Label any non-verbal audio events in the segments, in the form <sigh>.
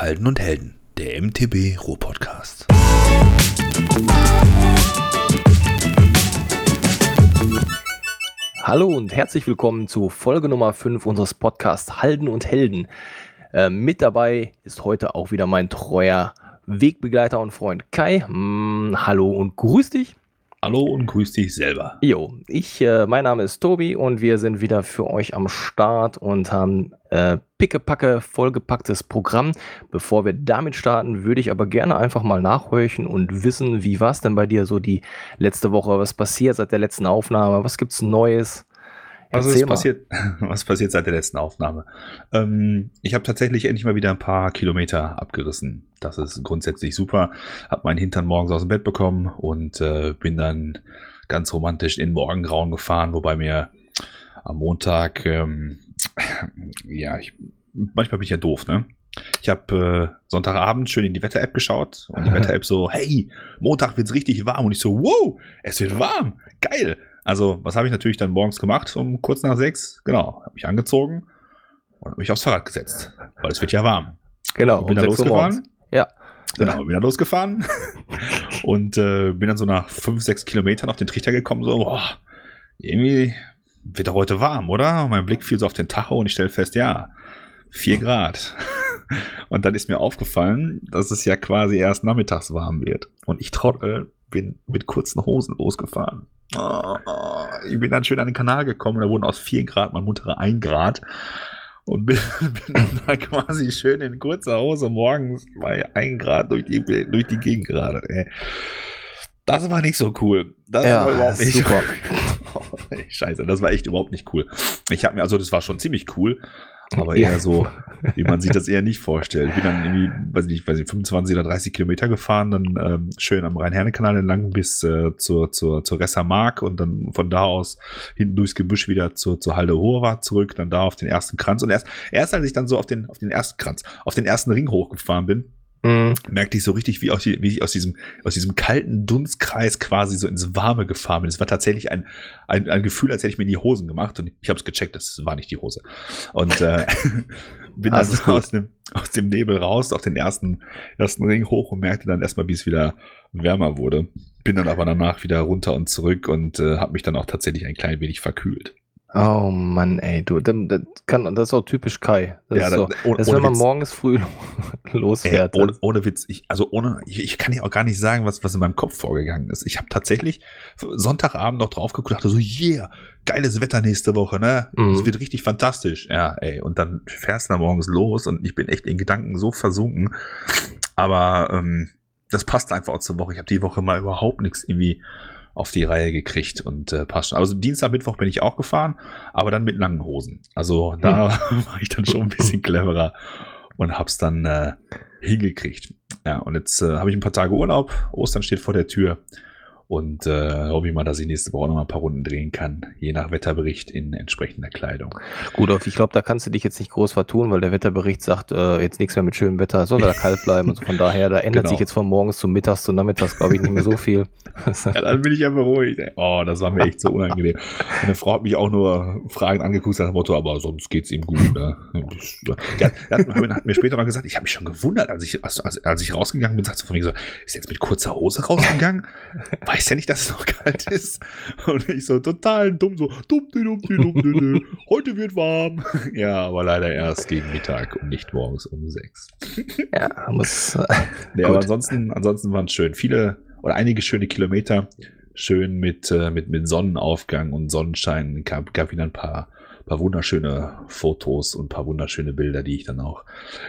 Halden und Helden, der MTB Ruhr-Podcast. Hallo und herzlich willkommen zu Folge Nummer 5 unseres Podcasts Halden und Helden. Äh, mit dabei ist heute auch wieder mein treuer Wegbegleiter und Freund Kai. Mm, hallo und grüß dich. Hallo und grüß dich selber. Jo, ich, äh, mein Name ist Tobi und wir sind wieder für euch am Start und haben äh, pickepacke vollgepacktes Programm. Bevor wir damit starten, würde ich aber gerne einfach mal nachhorchen und wissen, wie war es denn bei dir so die letzte Woche? Was passiert seit der letzten Aufnahme? Was gibt's Neues? Was ist passiert, <laughs> was passiert seit der letzten Aufnahme? Ähm, ich habe tatsächlich endlich mal wieder ein paar Kilometer abgerissen. Das ist grundsätzlich super. Hab meinen Hintern morgens aus dem Bett bekommen und äh, bin dann ganz romantisch in Morgengrauen gefahren, wobei mir am Montag, ähm, ja, ich, manchmal bin ich ja doof, ne? Ich habe äh, Sonntagabend schön in die Wetter-App geschaut und die <laughs> Wetter-App so, hey, Montag wird's richtig warm und ich so, wow, es wird warm, geil. Also, was habe ich natürlich dann morgens gemacht, um kurz nach sechs? Genau, habe mich angezogen und mich aufs Fahrrad gesetzt, weil es wird ja warm. Genau, und bin um dann losgefahren. Ja. Genau, bin dann losgefahren <laughs> und äh, bin dann so nach fünf, sechs Kilometern auf den Trichter gekommen, so, boah, irgendwie wird doch heute warm, oder? Und mein Blick fiel so auf den Tacho und ich stelle fest, ja, vier Grad. <laughs> Und dann ist mir aufgefallen, dass es ja quasi erst nachmittags warm wird. Und ich trottel bin mit kurzen Hosen losgefahren. Oh. Ich bin dann schön an den Kanal gekommen, da wurden aus 4 Grad mal muntere 1 Grad. Und bin, <laughs> bin dann da quasi schön in kurzer Hose morgens bei 1 Grad durch die, durch die Gegend gerade. Das war nicht so cool. Das ja, war überhaupt nicht super. <laughs> Scheiße, das war echt überhaupt nicht cool. Ich habe mir, also das war schon ziemlich cool, aber eher so, wie man sich das eher nicht vorstellt. Ich bin dann irgendwie, weiß nicht, weiß nicht 25 oder 30 Kilometer gefahren, dann ähm, schön am Rhein-Herne-Kanal entlang bis äh, zur, zur, zur Ressermark und dann von da aus hinten durchs Gebüsch wieder zur, zur Halde Hoher zurück, dann da auf den ersten Kranz. Und erst, erst als ich dann so auf den, auf den ersten Kranz, auf den ersten Ring hochgefahren bin, Mhm. merkte ich so richtig, wie, aus, wie ich aus diesem, aus diesem kalten Dunstkreis quasi so ins Warme gefahren bin. Es war tatsächlich ein, ein, ein Gefühl, als hätte ich mir in die Hosen gemacht und ich habe es gecheckt, das war nicht die Hose. Und äh, <laughs> bin dann so aus dem, aus dem Nebel raus, auf den ersten, ersten Ring hoch und merkte dann erstmal, wie es wieder wärmer wurde. Bin dann aber danach wieder runter und zurück und äh, habe mich dann auch tatsächlich ein klein wenig verkühlt. Oh Mann, ey, du, das, kann, das ist auch typisch Kai. Das Ja, ist, so, ohne- das wenn man Witz. morgens früh <laughs> Ey, losfährt. ohne, ohne Witz, ich, also ohne, ich, ich kann dir auch gar nicht sagen, was, was in meinem Kopf vorgegangen ist. Ich habe tatsächlich Sonntagabend noch drauf geguckt, dachte so, yeah, geiles Wetter nächste Woche, ne? Mhm. Es wird richtig fantastisch. Ja, ey, und dann fährst du da morgens los und ich bin echt in Gedanken so versunken. Aber ähm, das passt einfach auch zur Woche. Ich habe die Woche mal überhaupt nichts irgendwie auf die Reihe gekriegt und äh, passt schon. Also Dienstag, Mittwoch bin ich auch gefahren, aber dann mit langen Hosen. Also da <laughs> war ich dann schon ein bisschen cleverer und hab's dann äh, hingekriegt. Ja, und jetzt äh, habe ich ein paar Tage Urlaub. Ostern steht vor der Tür. Und äh, hoffe ich mal, dass ich nächste Woche noch mal ein paar Runden drehen kann, je nach Wetterbericht in entsprechender Kleidung. Gut, ich glaube, da kannst du dich jetzt nicht groß vertun, weil der Wetterbericht sagt, äh, jetzt nichts mehr mit schönem Wetter, soll da kalt bleiben. Also von daher, da ändert Genau. sich jetzt von morgens zum Mittags zu Nachmittags, glaube ich, nicht mehr so viel. <laughs> Ja, dann bin ich ja beruhigt. Oh, das war mir echt so unangenehm. Meine Frau hat mich auch nur fragend angeguckt, nach dem Motto, aber sonst geht's ihm gut. Ne? Der hat, hat mir später mal gesagt, ich habe mich schon gewundert, als ich, als, als, ich rausgegangen bin, sagte sie von mir so, ist jetzt mit kurzer Hose rausgegangen? Weiß ja nicht, dass es noch <laughs> kalt ist. Und ich so total dumm, so, dumm, dumm, dumm, dumm, dumm, dumm, heute wird warm. <laughs> Ja, aber leider erst gegen Mittag und nicht morgens um sechs. <laughs> ja, muss, äh, Nee, aber ansonsten, ansonsten waren es schön. Viele oder einige schöne Kilometer. Schön mit, äh, mit, mit Sonnenaufgang und Sonnenschein. Gab, gab wieder ein paar, paar wunderschöne Fotos und ein paar wunderschöne Bilder, die ich dann auch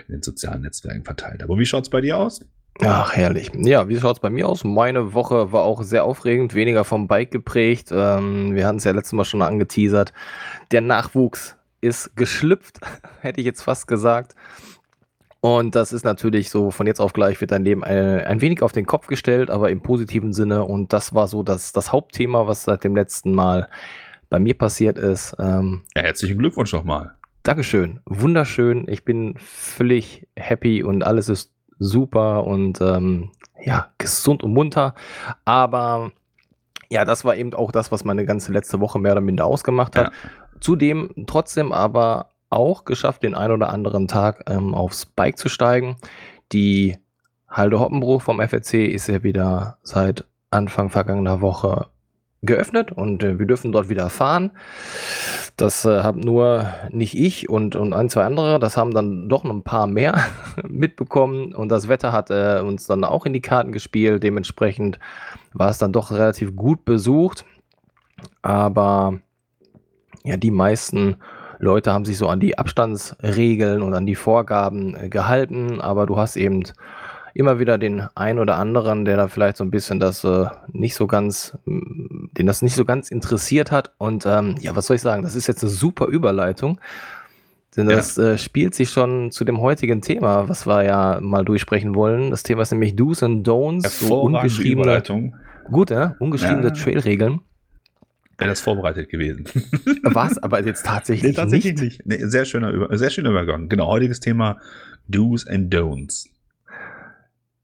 in den sozialen Netzwerken verteilt habe. Und wie schaut's bei dir aus? Ach, herrlich. Ja, wie schaut's bei mir aus? Meine Woche war auch sehr aufregend, weniger vom Bike geprägt. Ähm, wir hatten es ja letztes Mal schon angeteasert. Der Nachwuchs ist geschlüpft, <laughs> hätte ich jetzt fast gesagt. Und das ist natürlich so, von jetzt auf gleich wird dein Leben ein, ein wenig auf den Kopf gestellt, aber im positiven Sinne. Und das war so das, das Hauptthema, was seit dem letzten Mal bei mir passiert ist. Ähm, Ja, herzlichen Glückwunsch nochmal. Dankeschön. Wunderschön. Ich bin völlig happy und alles ist super und ähm, ja, gesund und munter. Aber ja, das war eben auch das, was meine ganze letzte Woche mehr oder minder ausgemacht hat. Zudem trotzdem aber auch geschafft, den einen oder anderen Tag ähm, aufs Bike zu steigen. Die Halde Hoppenbruch vom FRC ist ja wieder seit Anfang vergangener Woche geöffnet und äh, wir dürfen dort wieder fahren. Das äh, haben nur nicht ich und, und ein, zwei andere, das haben dann doch noch ein paar mehr <laughs> mitbekommen und das Wetter hat äh, uns dann auch in die Karten gespielt. Dementsprechend war es dann doch relativ gut besucht. Aber ja, die meisten Leute haben sich so an die Abstandsregeln und an die Vorgaben äh, gehalten, aber du hast eben immer wieder den einen oder anderen, der da vielleicht so ein bisschen das äh, nicht so ganz, den das nicht so ganz interessiert hat. Und ähm, ja, was soll ich sagen? Das ist jetzt eine super Überleitung. Denn das ja. äh, spielt sich schon zu dem heutigen Thema, was wir ja mal durchsprechen wollen. Das Thema ist nämlich Do's and Don'ts, so ungeschriebene Überleitung. Gut, ja, ungeschriebene ja. Trailregeln. Wäre das vorbereitet gewesen. <laughs> Was? Aber jetzt tatsächlich, nee, tatsächlich nicht. nicht. Nee, sehr, schöner, sehr schöner Übergang. Genau, heutiges Thema Do's and Don'ts.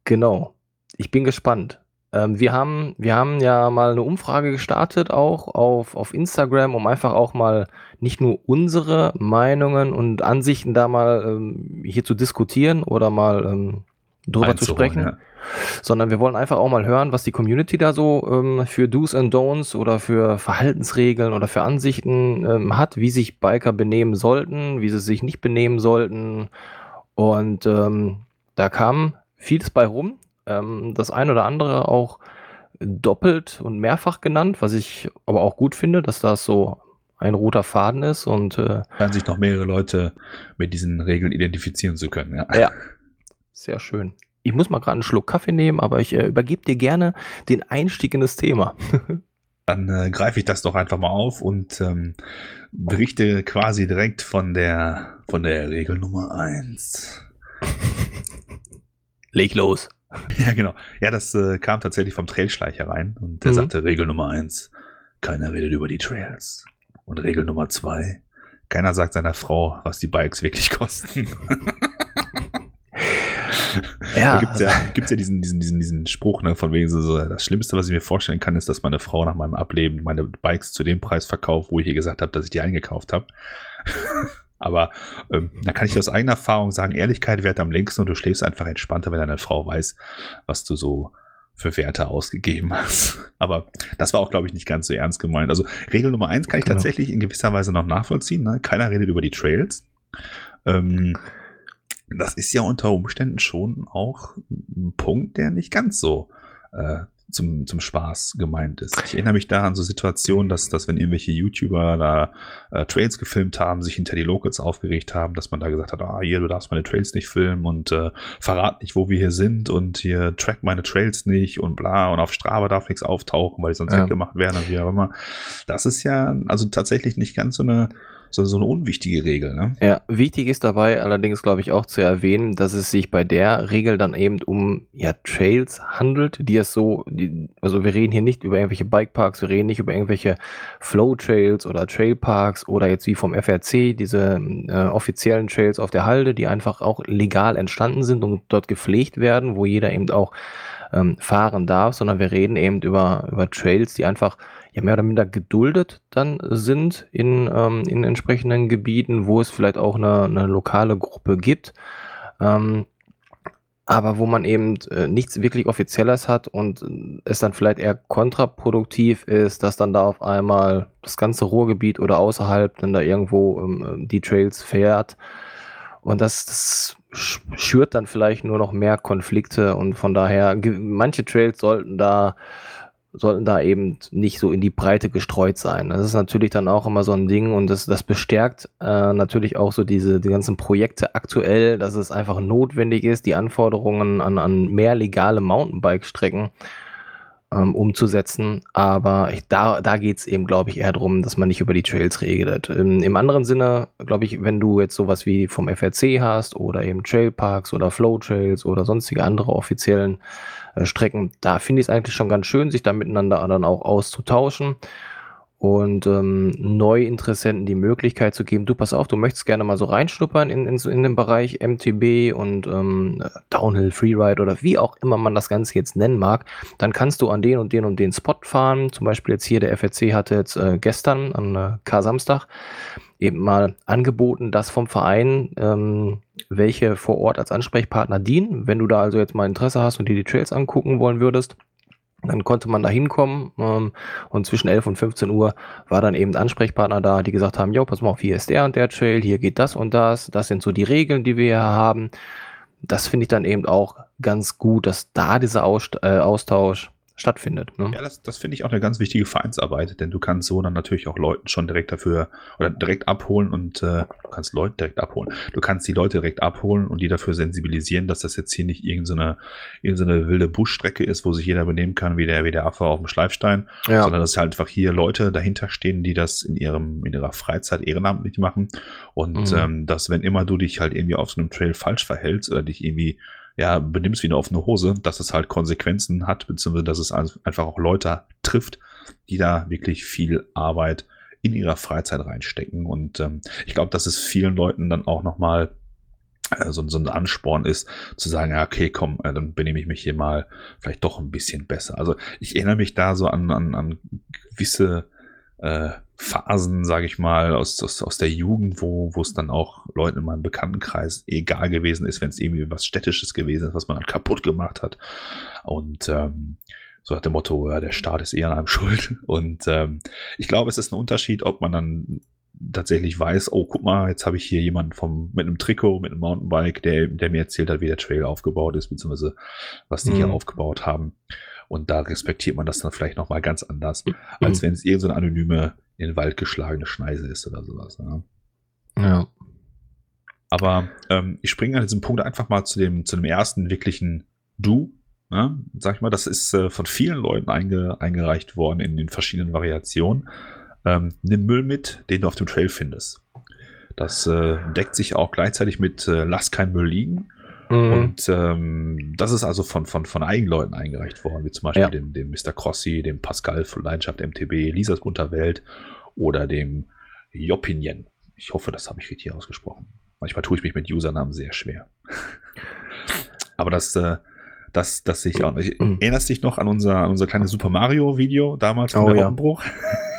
Genau. Ich bin gespannt. Ähm, wir, haben, wir haben ja mal eine Umfrage gestartet, auch auf, auf Instagram, um einfach auch mal nicht nur unsere Meinungen und Ansichten da mal ähm, hier zu diskutieren oder mal ähm, drüber zu sprechen, ja. sondern wir wollen einfach auch mal hören, was die Community da so ähm, für Do's and Don'ts oder für Verhaltensregeln oder für Ansichten ähm, hat, wie sich Biker benehmen sollten, wie sie sich nicht benehmen sollten. Und ähm, da kam vieles bei rum. Ähm, das ein oder andere auch doppelt und mehrfach genannt, was ich aber auch gut finde, dass das so ein roter Faden ist und äh, Kann sich noch mehrere Leute mit diesen Regeln identifizieren zu können. Ja, ja. sehr schön. Ich muss mal gerade einen Schluck Kaffee nehmen, aber ich äh, übergebe dir gerne den Einstieg in das Thema. <laughs> Dann äh, greife ich das doch einfach mal auf und ähm, berichte quasi direkt von der von der Regel Nummer 1. <laughs> Leg los. <laughs> Ja, genau. Ja, das äh, kam tatsächlich vom Trailschleicher rein und der mhm. sagte Regel Nummer eins, keiner redet über die Trails. Und Regel Nummer zwei, keiner sagt seiner Frau, was die Bikes wirklich <laughs> kosten. <laughs> ja. Da gibt's ja, gibt's ja diesen, diesen, diesen, diesen Spruch, ne, von wegen so, so, das Schlimmste, was ich mir vorstellen kann, ist, dass meine Frau nach meinem Ableben meine Bikes zu dem Preis verkauft, wo ich ihr gesagt habe, dass ich die eingekauft habe. Aber ähm, da kann ich aus eigener Erfahrung sagen, Ehrlichkeit wert am längsten und du schläfst einfach entspannter, wenn deine Frau weiß, was du so für Werte ausgegeben hast. <laughs> Aber das war auch, glaube ich, nicht ganz so ernst gemeint. Also Regel Nummer eins kann ich genau. tatsächlich in gewisser Weise noch nachvollziehen. Ne? Keiner redet über die Trails. Ähm, das ist ja unter Umständen schon auch ein Punkt, der nicht ganz so äh, zum, zum Spaß gemeint ist. Ich erinnere mich da an so Situationen, dass, dass wenn irgendwelche YouTuber da äh, Trails gefilmt haben, sich hinter die Locals aufgeregt haben, dass man da gesagt hat, ah, hier, du darfst meine Trails nicht filmen und äh, verrat nicht, wo wir hier sind und hier track meine Trails nicht und bla und auf Strava darf nichts auftauchen, weil die sonst ja. weggemacht werden und wie auch immer. Das ist ja also tatsächlich nicht ganz so eine so, so eine unwichtige Regel. Ne? Ja, wichtig ist dabei allerdings, glaube ich, auch zu erwähnen, dass es sich bei der Regel dann eben um ja, Trails handelt, die es so, die, also wir reden hier nicht über irgendwelche Bikeparks, wir reden nicht über irgendwelche Flow-Trails oder Trailparks oder jetzt wie vom FRC, diese äh, offiziellen Trails auf der Halde, die einfach auch legal entstanden sind und dort gepflegt werden, wo jeder eben auch ähm, fahren darf, sondern wir reden eben über, über Trails, die einfach ja mehr oder minder geduldet dann sind in, ähm, in entsprechenden Gebieten, wo es vielleicht auch eine, eine lokale Gruppe gibt. Ähm, aber wo man eben äh, nichts wirklich Offizielles hat und es dann vielleicht eher kontraproduktiv ist, dass dann da auf einmal das ganze Ruhrgebiet oder außerhalb dann da irgendwo ähm, die Trails fährt. Und das, das schürt dann vielleicht nur noch mehr Konflikte und von daher, manche Trails sollten da sollten da eben nicht so in die Breite gestreut sein. Das ist natürlich dann auch immer so ein Ding und das, das bestärkt äh, natürlich auch so diese die ganzen Projekte aktuell, dass es einfach notwendig ist, die Anforderungen an, an mehr legale Mountainbike-Strecken ähm, umzusetzen. Aber ich, da, da geht es eben, glaube ich, eher darum, dass man nicht über die Trails regelt. Im, Im, anderen Sinne, glaube ich, wenn du jetzt sowas wie vom FRC hast oder eben Trailparks oder Flow Trails oder sonstige andere offiziellen äh, Strecken, da finde ich es eigentlich schon ganz schön, sich da miteinander dann auch auszutauschen und ähm, Neuinteressenten die Möglichkeit zu geben, du pass auf, du möchtest gerne mal so reinschnuppern in, in, in den Bereich MTB und ähm, Downhill Freeride oder wie auch immer man das Ganze jetzt nennen mag, dann kannst du an den und den und den Spot fahren. Zum Beispiel jetzt hier der FRC hatte jetzt äh, gestern, am äh, K-Samstag, eben mal angeboten, dass vom Verein ähm, welche vor Ort als Ansprechpartner dienen. Wenn du da also jetzt mal Interesse hast und dir die Trails angucken wollen würdest, dann konnte man da hinkommen ähm, und zwischen 11 und 15 Uhr war dann eben Ansprechpartner da, die gesagt haben, jo, pass mal auf, hier ist der und der Trail, hier geht das und das, das sind so die Regeln, die wir hier haben. Das finde ich dann eben auch ganz gut, dass da dieser äh, Austausch stattfindet. Ne? Ja, das, das finde ich auch eine ganz wichtige Vereinsarbeit, denn du kannst so dann natürlich auch Leuten schon direkt dafür oder direkt abholen und äh, du kannst Leute direkt abholen. Du kannst die Leute direkt abholen und die dafür sensibilisieren, dass das jetzt hier nicht irgendeine, irgendeine wilde Buschstrecke ist, wo sich jeder benehmen kann, wie der, wie der Affe auf dem Schleifstein, ja. sondern dass halt einfach hier Leute dahinter stehen, die das in ihrem, in ihrer Freizeit ehrenamtlich machen. Und mhm. ähm, dass, wenn immer du dich halt irgendwie auf so einem Trail falsch verhältst oder dich irgendwie ja, benimmst wie eine offene Hose, dass es halt Konsequenzen hat, beziehungsweise dass es einfach auch Leute trifft, die da wirklich viel Arbeit in ihrer Freizeit reinstecken. Und ähm, ich glaube, dass es vielen Leuten dann auch nochmal äh, so, so ein Ansporn ist, zu sagen, ja, okay, komm, äh, dann benehme ich mich hier mal vielleicht doch ein bisschen besser. Also ich erinnere mich da so an, an, an gewisse äh, Phasen, sage ich mal, aus, aus, aus der Jugend, wo wo es dann auch Leuten in meinem Bekanntenkreis egal gewesen ist, wenn es irgendwie was Städtisches gewesen ist, was man dann kaputt gemacht hat. Und ähm, so hat der Motto, ja, der Staat ist eher an einem <laughs> schuld. Und ähm, ich glaube, es ist ein Unterschied, ob man dann tatsächlich weiß, oh, guck mal, jetzt habe ich hier jemanden vom, mit einem Trikot, mit einem Mountainbike, der, der mir erzählt hat, wie der Trail aufgebaut ist, beziehungsweise was die mhm. hier aufgebaut haben. Und da respektiert man das dann vielleicht nochmal ganz anders, mhm. als wenn es irgendeine so anonyme, in den Wald geschlagene Schneise ist oder sowas. Ne? Ja. Aber ähm, ich springe an diesem Punkt einfach mal zu dem, zu dem ersten wirklichen Du. Ne? Sag ich mal, das ist äh, von vielen Leuten einge, eingereicht worden in den verschiedenen Variationen. Ähm, nimm Müll mit, den du auf dem Trail findest. Das äh, deckt sich auch gleichzeitig mit äh, Lass kein Müll liegen. Mhm. Und ähm, das ist also von, von, von Eigenleuten eingereicht worden, wie zum Beispiel ja. dem, dem Mr. Crossi, dem Pascal von Leidenschaft MTB, Lisas Unterwelt oder dem Jopinien. Ich hoffe, das habe ich richtig ausgesprochen. Manchmal tue ich mich mit Usernamen sehr schwer. <laughs> Aber das, äh, das, das sehe ich auch nicht. Mhm. Erinnerst dich noch an unser, an unser kleines Super Mario-Video damals von oh, der ja. <laughs>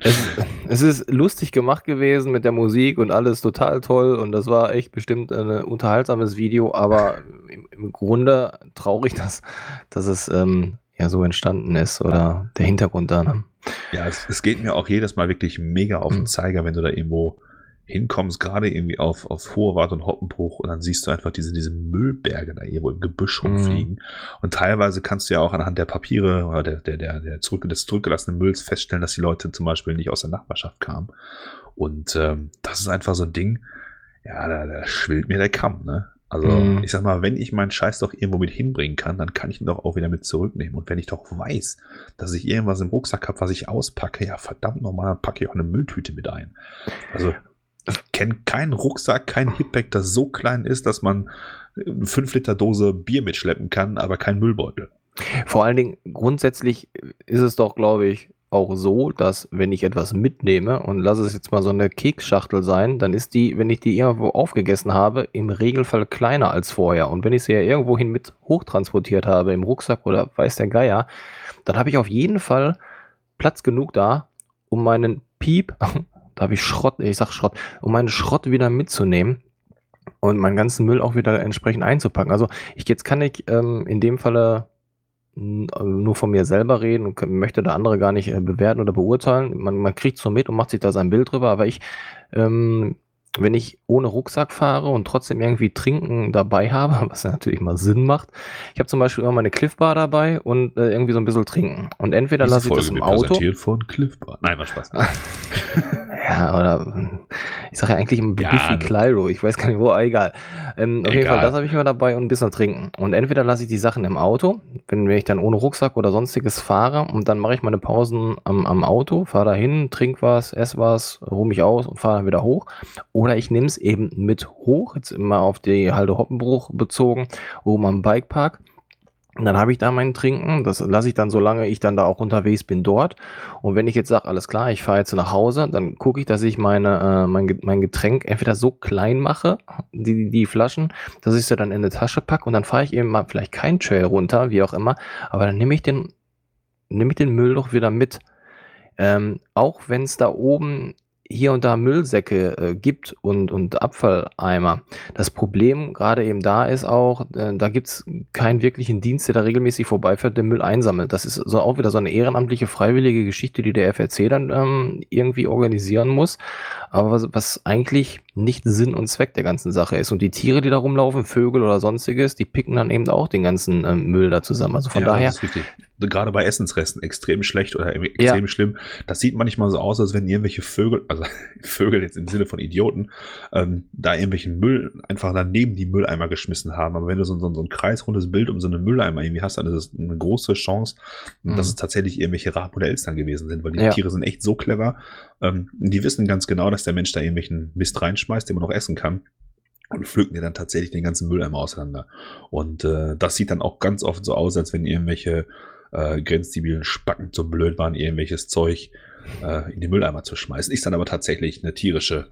Es, es, ist lustig gemacht gewesen mit der Musik und alles total toll und das war echt bestimmt ein unterhaltsames Video, aber im, im Grunde traurig, <laughs> dass, dass es ähm, ja so entstanden ist oder der Hintergrund da. Ne? Ja, es, es, geht mir auch jedes Mal wirklich mega auf den mhm. Zeiger, wenn du da irgendwo hinkommst, gerade irgendwie auf, auf hohe Wart und Hoppenbruch und dann siehst du einfach diese, diese Müllberge da irgendwo im Gebüsch mhm. rumfliegen. Mhm. Und teilweise kannst du ja auch anhand der Papiere oder der, der, der, der zurück, des zurückgelassenen Mülls feststellen, dass die Leute zum Beispiel nicht aus der Nachbarschaft kamen. Und ähm, das ist einfach so ein Ding, ja, da, da schwillt mir der Kamm, ne? Also mhm. ich sag mal, wenn ich meinen Scheiß doch irgendwo mit hinbringen kann, dann kann ich ihn doch auch wieder mit zurücknehmen. Und wenn ich doch weiß, dass ich irgendwas im Rucksack habe, was ich auspacke, ja verdammt nochmal, dann packe ich auch eine Mülltüte mit ein. Also kenne keinen Rucksack, kein Hipback, das so klein ist, dass man eine 5 Liter Dose Bier mitschleppen kann, aber kein Müllbeutel. Vor allen Dingen, grundsätzlich ist es doch, glaube ich, auch so, dass wenn ich etwas mitnehme und lasse es jetzt mal so eine Keksschachtel sein, dann ist die, wenn ich die irgendwo aufgegessen habe, im Regelfall kleiner als vorher. Und wenn ich sie ja irgendwohin mit hochtransportiert habe, im Rucksack oder weiß der Geier, dann habe ich auf jeden Fall Platz genug da, um meinen Piep da habe ich Schrott, ich sag Schrott, um meinen Schrott wieder mitzunehmen und meinen ganzen Müll auch wieder entsprechend einzupacken. Also ich jetzt kann ich ähm, in dem Falle nur von mir selber reden und möchte da andere gar nicht äh, bewerten oder beurteilen. Man, man kriegt so mit und macht sich da sein Bild drüber, aber ich ähm, wenn ich ohne Rucksack fahre und trotzdem irgendwie Trinken dabei <laughs> habe, was ja natürlich mal Sinn macht. Ich habe zum Beispiel immer meine Cliff Bar dabei und äh, irgendwie so ein bisschen trinken. Und entweder lasse ich das im Auto. Präsentiert von Cliff Bar. Nein, war Spaß. <laughs> ja, oder ich sage ja eigentlich ein ja, Biffy Clyro. Ich weiß gar nicht wo, aber egal. Ähm, auf jeden Fall, das habe ich immer dabei und ein bisschen trinken. Und entweder lasse ich die Sachen im Auto, wenn, wenn ich dann ohne Rucksack oder sonstiges fahre und dann mache ich meine Pausen am, am Auto, fahre dahin, trink was, ess was, ruhe mich aus und fahre dann wieder hoch. Oder oder ich nehme es eben mit hoch, jetzt immer auf die Halde Hoppenbruch bezogen, oben am Bikepark. Und dann habe ich da mein Trinken, das lasse ich dann, solange ich dann da auch unterwegs bin, dort. Und wenn ich jetzt sage, alles klar, ich fahre jetzt nach Hause, dann gucke ich, dass ich meine, äh, mein, mein Getränk entweder so klein mache, die, die Flaschen, dass ich sie dann in eine Tasche packe und dann fahre ich eben mal vielleicht kein Trail runter, wie auch immer, aber dann nehme ich den, nehme ich den Müll doch wieder mit. Ähm, auch wenn es da oben hier und da Müllsäcke äh, gibt und, und Abfalleimer. Das Problem gerade eben da ist auch, äh, da gibt es keinen wirklichen Dienst, der da regelmäßig vorbeifährt, der Müll einsammelt. Das ist so auch wieder so eine ehrenamtliche, freiwillige Geschichte, die der FRC dann ähm, irgendwie organisieren muss aber was, was eigentlich nicht Sinn und Zweck der ganzen Sache ist. Und die Tiere, die da rumlaufen, Vögel oder sonstiges, die picken dann eben auch den ganzen ähm, Müll da zusammen. Also von ja, daher. Das ist richtig. Gerade bei Essensresten extrem schlecht oder extrem ja. schlimm. Das sieht manchmal so aus, als wenn irgendwelche Vögel, also <laughs> Vögel jetzt im Sinne von Idioten, ähm, da irgendwelchen Müll einfach daneben die Mülleimer geschmissen haben. Aber wenn du so, so, so ein kreisrundes Bild um so einen Mülleimer irgendwie hast, dann ist es eine große Chance, mhm. dass es tatsächlich irgendwelche Raben oder Elstern gewesen sind, weil die ja. Tiere sind echt so clever. Ähm, die wissen ganz genau, dass der Mensch da irgendwelchen Mist reinschmeißt, den man noch essen kann. Und pflücken dir dann tatsächlich den ganzen Mülleimer auseinander. Und äh, das sieht dann auch ganz oft so aus, als wenn irgendwelche äh, grenzzivilen Spacken so blöd waren, irgendwelches Zeug äh, in den Mülleimer zu schmeißen. Ist dann aber tatsächlich eine tierische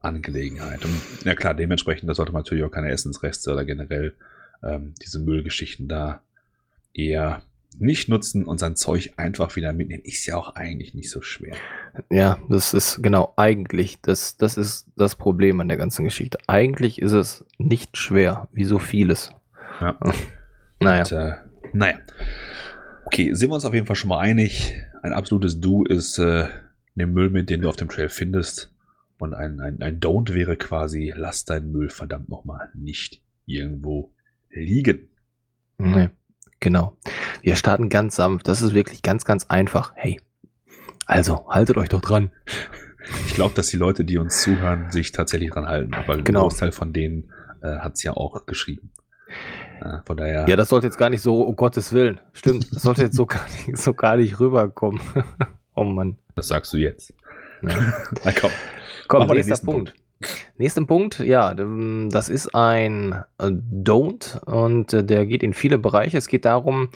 Angelegenheit. Und ja klar, dementsprechend, da sollte man natürlich auch keine Essensreste oder generell ähm, diese Müllgeschichten da eher nicht nutzen und sein Zeug einfach wieder mitnehmen, ist ja auch eigentlich nicht so schwer. Ja, das ist genau eigentlich, das, das ist das Problem an der ganzen Geschichte. Eigentlich ist es nicht schwer, wie so vieles. Ja. naja. Und, äh, naja. Okay, sind wir uns auf jeden Fall schon mal einig. Ein absolutes Du ist äh, der Müll, mit den du auf dem Trail findest. Und ein, ein, ein Don't wäre quasi, lass deinen Müll verdammt nochmal nicht irgendwo liegen. Nee. Genau. Wir starten ganz sanft. Das ist wirklich ganz, ganz einfach. Hey, also haltet euch doch dran. Ich glaube, dass die Leute, die uns zuhören, sich tatsächlich dran halten, weil genau. ein Großteil von denen äh, hat es ja auch geschrieben. Äh, von daher. Ja, das sollte jetzt gar nicht so, um Gottes Willen. Stimmt, das sollte jetzt so gar <laughs> nicht, so gar nicht rüberkommen. <laughs> oh Mann. Das sagst du jetzt. Ja. Na komm. Komm, nächster Punkt. Punkt. Nächsten Punkt, ja, das ist ein äh, Don't und äh, der geht in viele Bereiche. Es geht darum,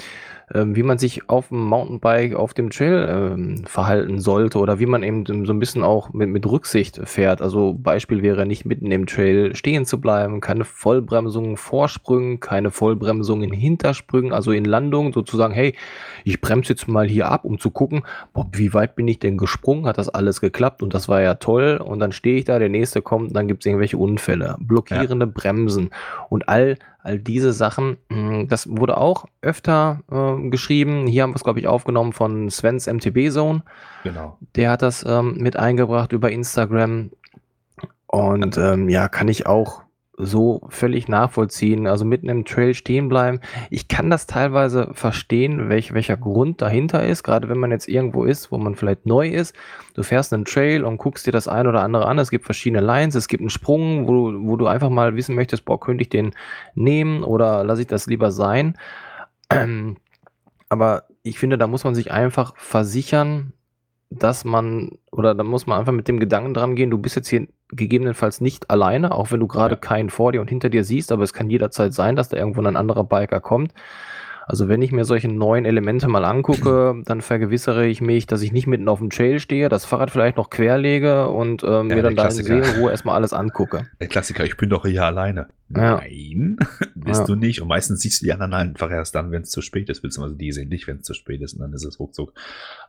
ähm, wie man sich auf dem Mountainbike auf dem Trail ähm, verhalten sollte oder wie man eben so ein bisschen auch mit, mit Rücksicht fährt. Also Beispiel wäre nicht mitten im Trail stehen zu bleiben, keine Vollbremsung Vorsprüngen, keine Vollbremsung in Hintersprüngen, also in Landung, sozusagen, hey, ich bremse jetzt mal hier ab, um zu gucken, boah, wie weit bin ich denn gesprungen, hat das alles geklappt und das war ja toll und dann stehe ich da, der nächste kommt, dann gibt es irgendwelche Unfälle, blockierende ja. Bremsen und all all diese Sachen. Hm, das wurde auch öfter äh, geschrieben. Hier haben wir es, glaube ich, aufgenommen von Svens MTB Zone. Genau. Der hat das ähm, mit eingebracht über Instagram. Und ähm, ja, kann ich auch so völlig nachvollziehen. Also mitten im Trail stehen bleiben. Ich kann das teilweise verstehen, welch, welcher Grund dahinter ist. Gerade wenn man jetzt irgendwo ist, wo man vielleicht neu ist. Du fährst einen Trail und guckst dir das ein oder andere an. Es gibt verschiedene Lines. Es gibt einen Sprung, wo, wo du einfach mal wissen möchtest, boah, könnte ich den nehmen oder lasse ich das lieber sein. Aber ich finde, da muss man sich einfach versichern, dass man, oder da muss man einfach mit dem Gedanken dran gehen, du bist jetzt hier gegebenenfalls nicht alleine, auch wenn du gerade ja. keinen vor dir und hinter dir siehst, aber es kann jederzeit sein, dass da irgendwo ein anderer Biker kommt. Also wenn ich mir solche neuen Elemente mal angucke, <clears throat> dann vergewissere ich mich, dass ich nicht mitten auf dem Trail stehe, das Fahrrad vielleicht noch querlege und ähm, ja, mir dann da in Seelenruhe erstmal alles angucke. Der Klassiker, ich bin doch hier alleine. Ja. Nein, <laughs> bist ja. du nicht. Und meistens siehst du die anderen einfach erst dann, wenn es zu spät ist, beziehungsweise die sehen dich, wenn es zu spät ist. Und dann ist es ruckzuck